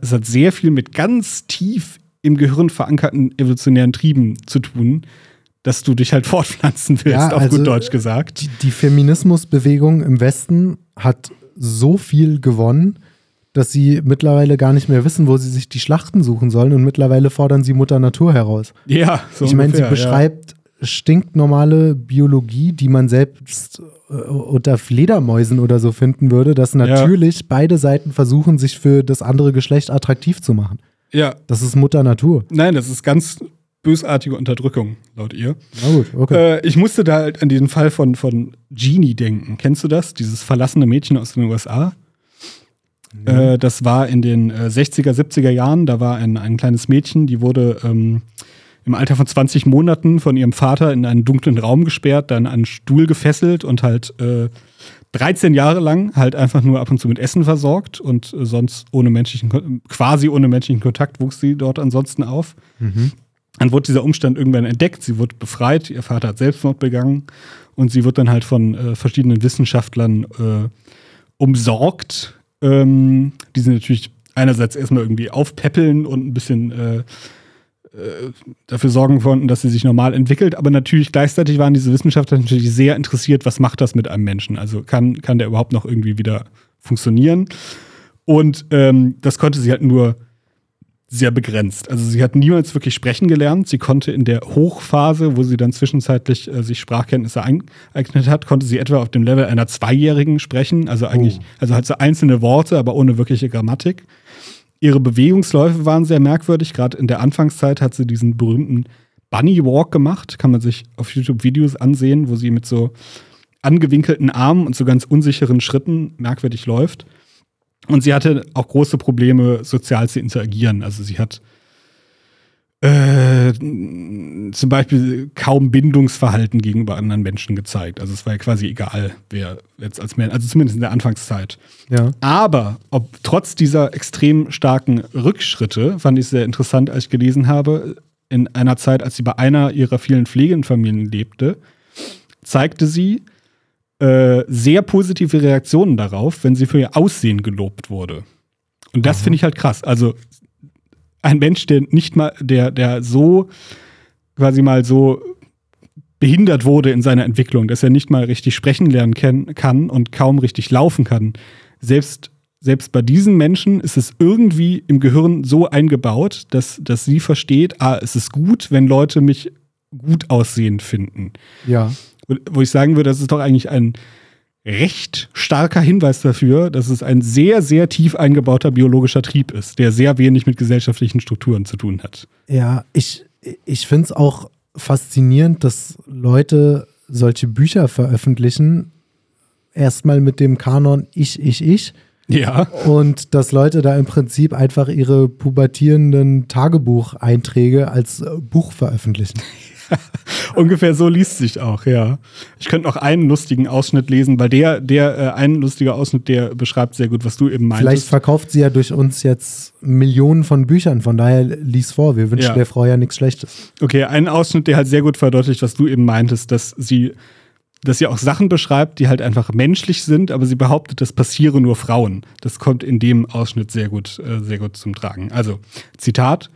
es hat sehr viel mit ganz tief im Gehirn verankerten evolutionären Trieben zu tun, dass du dich halt fortpflanzen willst, ja, auf also gut Deutsch gesagt. Die, die Feminismusbewegung im Westen hat so viel gewonnen, dass sie mittlerweile gar nicht mehr wissen, wo sie sich die Schlachten suchen sollen und mittlerweile fordern sie Mutter Natur heraus. Ja, so Ich meine, sie beschreibt ja. stinknormale Biologie, die man selbst äh, unter Fledermäusen oder so finden würde, dass natürlich ja. beide Seiten versuchen, sich für das andere Geschlecht attraktiv zu machen. Ja. Das ist Mutter Natur. Nein, das ist ganz bösartige Unterdrückung, laut ihr. Na gut, okay. Äh, ich musste da halt an diesen Fall von, von Genie denken. Kennst du das? Dieses verlassene Mädchen aus den USA? Nee. Äh, das war in den äh, 60er, 70er Jahren. Da war ein, ein kleines Mädchen, die wurde ähm, im Alter von 20 Monaten von ihrem Vater in einen dunklen Raum gesperrt, dann an einen Stuhl gefesselt und halt 13 äh, Jahre lang halt einfach nur ab und zu mit Essen versorgt und äh, sonst ohne menschlichen, quasi ohne menschlichen Kontakt wuchs sie dort ansonsten auf. Mhm. Dann wurde dieser Umstand irgendwann entdeckt, sie wurde befreit, ihr Vater hat Selbstmord begangen. Und sie wird dann halt von äh, verschiedenen Wissenschaftlern äh, umsorgt, ähm, die sie natürlich einerseits erstmal irgendwie aufpäppeln und ein bisschen äh, äh, dafür sorgen konnten, dass sie sich normal entwickelt, aber natürlich gleichzeitig waren diese Wissenschaftler natürlich sehr interessiert, was macht das mit einem Menschen? Also kann, kann der überhaupt noch irgendwie wieder funktionieren? Und ähm, das konnte sie halt nur sehr begrenzt. Also sie hat niemals wirklich sprechen gelernt. Sie konnte in der Hochphase, wo sie dann zwischenzeitlich äh, sich Sprachkenntnisse eingeeignet hat, konnte sie etwa auf dem Level einer Zweijährigen sprechen. Also eigentlich, oh. also halt so einzelne Worte, aber ohne wirkliche Grammatik. Ihre Bewegungsläufe waren sehr merkwürdig. Gerade in der Anfangszeit hat sie diesen berühmten Bunny Walk gemacht. Kann man sich auf YouTube Videos ansehen, wo sie mit so angewinkelten Armen und so ganz unsicheren Schritten merkwürdig läuft. Und sie hatte auch große Probleme, sozial zu interagieren. Also sie hat äh, zum Beispiel kaum Bindungsverhalten gegenüber anderen Menschen gezeigt. Also es war ja quasi egal, wer jetzt als Mensch, also zumindest in der Anfangszeit. Ja. Aber ob trotz dieser extrem starken Rückschritte, fand ich sehr interessant, als ich gelesen habe, in einer Zeit, als sie bei einer ihrer vielen Pflegefamilien lebte, zeigte sie, äh, sehr positive Reaktionen darauf, wenn sie für ihr Aussehen gelobt wurde. Und das finde ich halt krass. Also ein Mensch, der nicht mal, der, der so quasi mal so behindert wurde in seiner Entwicklung, dass er nicht mal richtig sprechen lernen kann und kaum richtig laufen kann. Selbst, selbst bei diesen Menschen ist es irgendwie im Gehirn so eingebaut, dass, dass sie versteht, ah, es ist gut, wenn Leute mich gut aussehend finden. Ja. Wo ich sagen würde, das ist doch eigentlich ein recht starker Hinweis dafür, dass es ein sehr, sehr tief eingebauter biologischer Trieb ist, der sehr wenig mit gesellschaftlichen Strukturen zu tun hat. Ja, ich, ich finde es auch faszinierend, dass Leute solche Bücher veröffentlichen. Erstmal mit dem Kanon Ich, Ich, Ich. Ja. Und dass Leute da im Prinzip einfach ihre pubertierenden Tagebucheinträge als äh, Buch veröffentlichen. Ungefähr so liest sich auch, ja. Ich könnte noch einen lustigen Ausschnitt lesen, weil der, der, äh, ein lustiger Ausschnitt, der beschreibt sehr gut, was du eben meintest. Vielleicht verkauft sie ja durch uns jetzt Millionen von Büchern, von daher lies vor. Wir wünschen Ja. der Frau ja nichts Schlechtes. Okay, ein Ausschnitt, der halt sehr gut verdeutlicht, was du eben meintest, dass sie, dass sie auch Sachen beschreibt, die halt einfach menschlich sind, aber sie behauptet, das passiere nur Frauen. Das kommt in dem Ausschnitt sehr gut, äh, sehr gut zum Tragen. Also, Zitat.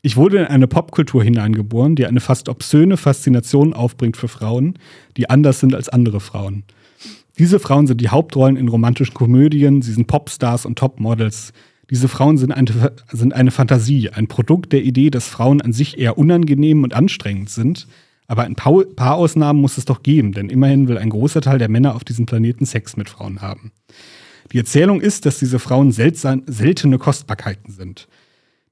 Ich wurde in eine Popkultur hineingeboren, die eine fast obszöne Faszination aufbringt für Frauen, die anders sind als andere Frauen. Diese Frauen sind die Hauptrollen in romantischen Komödien, sie sind Popstars und Topmodels. Diese Frauen sind eine, sind eine Fantasie, ein Produkt der Idee, dass Frauen an sich eher unangenehm und anstrengend sind. Aber ein paar, Ausnahmen muss es doch geben, denn immerhin will ein großer Teil der Männer auf diesem Planeten Sex mit Frauen haben. Die Erzählung ist, dass diese Frauen seltsam, seltene Kostbarkeiten sind,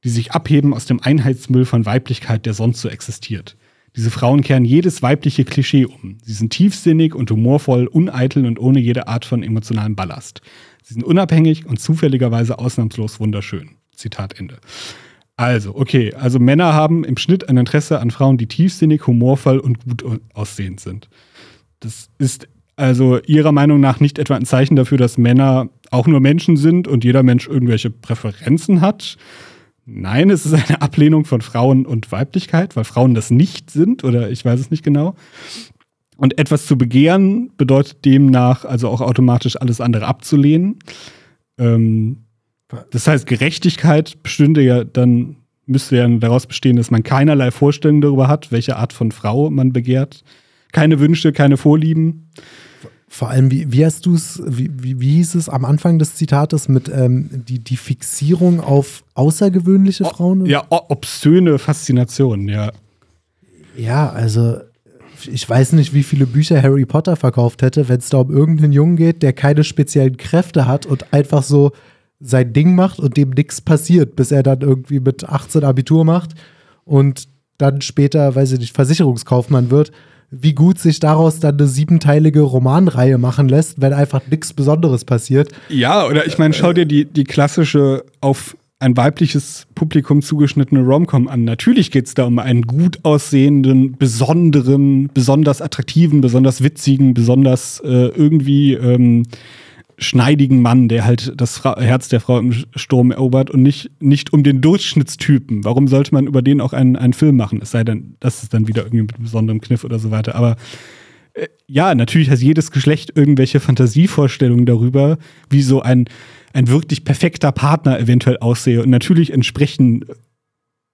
die sich abheben aus dem Einheitsmüll von Weiblichkeit, der sonst so existiert. Diese Frauen kehren jedes weibliche Klischee um. Sie sind tiefsinnig und humorvoll, uneitel und ohne jede Art von emotionalem Ballast. Sie sind unabhängig und zufälligerweise ausnahmslos wunderschön. Zitat Ende. Also, okay, also Männer haben im Schnitt ein Interesse an Frauen, die tiefsinnig, humorvoll und gut aussehend sind. Das ist also ihrer Meinung nach nicht etwa ein Zeichen dafür, dass Männer auch nur Menschen sind und jeder Mensch irgendwelche Präferenzen hat. Nein, es ist eine Ablehnung von Frauen und Weiblichkeit, weil Frauen das nicht sind oder ich weiß es nicht genau. Und etwas zu begehren bedeutet demnach also auch automatisch alles andere abzulehnen. Ähm, das heißt, Gerechtigkeit bestünde ja dann, müsste ja daraus bestehen, dass man keinerlei Vorstellung darüber hat, welche Art von Frau man begehrt. Keine Wünsche, keine Vorlieben. Vor allem, wie, wie hast du es, wie, wie, wie hieß es am Anfang des Zitates mit ähm, die, die Fixierung auf außergewöhnliche Frauen? Ja, o- obszöne Faszination, ja. Ja, also ich weiß nicht, wie viele Bücher Harry Potter verkauft hätte, wenn es da um irgendeinen Jungen geht, der keine speziellen Kräfte hat und einfach so sein Ding macht und dem nichts passiert, bis er dann irgendwie mit 18 Abitur macht und dann später, weiß ich nicht, Versicherungskaufmann wird. Wie gut sich daraus dann eine siebenteilige Romanreihe machen lässt, wenn einfach nichts Besonderes passiert. Ja, oder ich meine, schau dir die, die klassische auf ein weibliches Publikum zugeschnittene Romcom an. Natürlich geht es da um einen gut aussehenden, besonderen, besonders attraktiven, besonders witzigen, besonders äh, irgendwie ähm, schneidigen Mann, der halt das Fra Herz der Frau im Sturm erobert und nicht, nicht um den Durchschnittstypen. Warum sollte man über den auch einen, einen Film machen? Es sei denn, das ist dann wieder irgendwie mit besonderem Kniff oder so weiter. Aber äh, ja, natürlich hat jedes Geschlecht irgendwelche Fantasievorstellungen darüber, wie so ein, ein wirklich perfekter Partner eventuell aussehe. Und natürlich entsprechen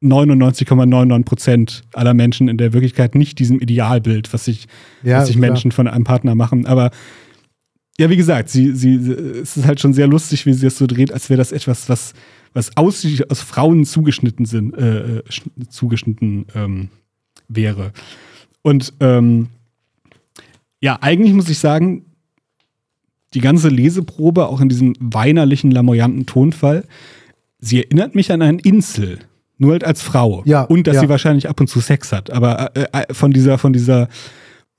99,99 Prozent aller Menschen in der Wirklichkeit nicht diesem Idealbild, was sich, Ja, was sich. Menschen von einem Partner machen. Aber ja, wie gesagt, sie, sie, es ist halt schon sehr lustig, wie sie es so dreht, als wäre das etwas, was, was ausschließlich aus Frauen zugeschnitten sind, äh, äh, sch- zugeschnitten ähm, wäre. Und ähm, ja, eigentlich muss ich sagen, die ganze Leseprobe, auch in diesem weinerlichen, lamoyanten Tonfall, sie erinnert mich an einen Insel. Nur halt als Frau. Ja, Und dass ja. sie wahrscheinlich ab und zu Sex hat. Aber äh, äh, von dieser, von dieser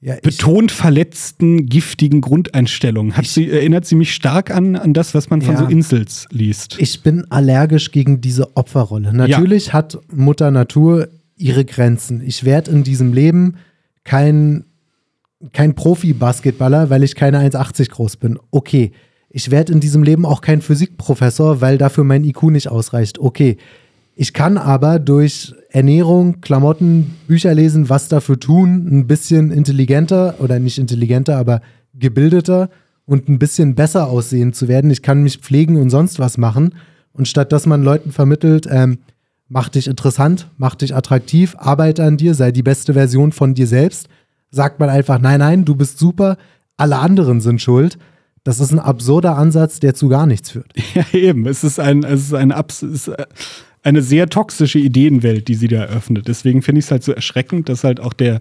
Ja, ich, betont verletzten, giftigen Grundeinstellung hat sie, erinnert sie mich stark an, an das, was man von Ja. so Insels liest. ich bin allergisch gegen diese Opferrolle. Natürlich hat Mutter Natur ihre Grenzen. Ich werde in diesem Leben kein, kein Profi-Basketballer, weil ich keine 1,80 groß bin. Okay. Ich werde in diesem Leben auch kein Physikprofessor, weil dafür mein IQ nicht ausreicht. Okay. Ich kann aber durch Ernährung, Klamotten, Bücher lesen, was dafür tun, ein bisschen intelligenter oder nicht intelligenter, aber gebildeter und ein bisschen besser aussehen zu werden. Ich kann mich pflegen und sonst was machen. Und statt dass man Leuten vermittelt, ähm, mach dich interessant, mach dich attraktiv, arbeite an dir, sei die beste Version von dir selbst, sagt man einfach, nein, nein, du bist super, alle anderen sind schuld. Das ist ein absurder Ansatz, der zu gar nichts führt. Ja, eben. Es ist, ein, es ist, ein, ist eine sehr toxische Ideenwelt, die sie da eröffnet. Deswegen finde ich es halt so erschreckend, dass halt auch der,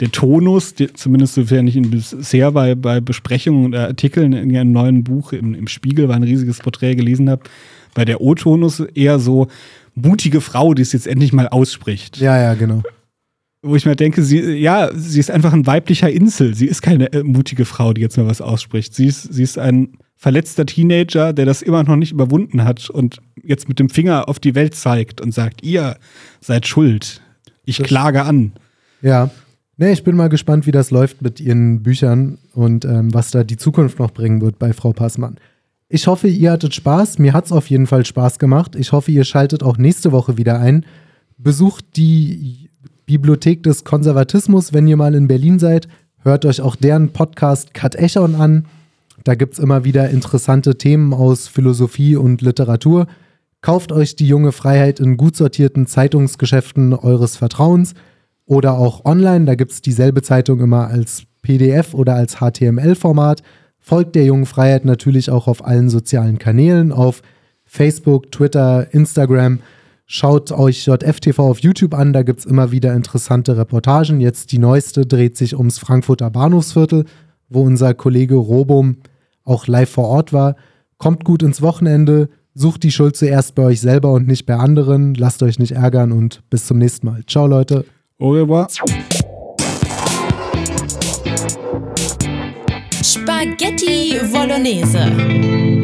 der Tonus, der, zumindest sofern ich ihn bisher bei, bei Besprechungen oder Artikeln in einem neuen Buch im, im Spiegel, war ein riesiges Porträt gelesen habe, bei der O-Tonus eher so mutige Frau, die es jetzt endlich mal ausspricht. Ja, ja, genau. Wo ich mir denke, sie, ja, sie ist einfach ein weiblicher Insel. Sie ist keine äh, mutige Frau, die jetzt mal was ausspricht. Sie ist, sie ist ein verletzter Teenager, der das immer noch nicht überwunden hat und jetzt mit dem Finger auf die Welt zeigt und sagt, ihr seid schuld. Ich das klage an. Ja. Nee, ich bin mal gespannt, wie das läuft mit ihren Büchern und ähm, was da die Zukunft noch bringen wird bei Frau Passmann. Ich hoffe, ihr hattet Spaß. Mir hat es auf jeden Fall Spaß gemacht. Ich hoffe, ihr schaltet auch nächste Woche wieder ein. Besucht die Bibliothek des Konservatismus, wenn ihr mal in Berlin seid. Hört euch auch deren Podcast Cut Echon an. Da gibt es immer wieder interessante Themen aus Philosophie und Literatur. Kauft euch die junge Freiheit in gut sortierten Zeitungsgeschäften eures Vertrauens oder auch online. Da gibt es dieselbe Zeitung immer als PDF oder als HTML-Format. Folgt der jungen Freiheit natürlich auch auf allen sozialen Kanälen, auf Facebook, Twitter, Instagram. Schaut euch JFTV auf YouTube an, da gibt es immer wieder interessante Reportagen. Jetzt die neueste dreht sich ums Frankfurter Bahnhofsviertel, wo unser Kollege Robum auch live vor Ort war. Kommt gut ins Wochenende, sucht die Schuld zuerst bei euch selber und nicht bei anderen. Lasst euch nicht ärgern und bis zum nächsten Mal. Ciao, Leute. Au revoir. Spaghetti Bolognese.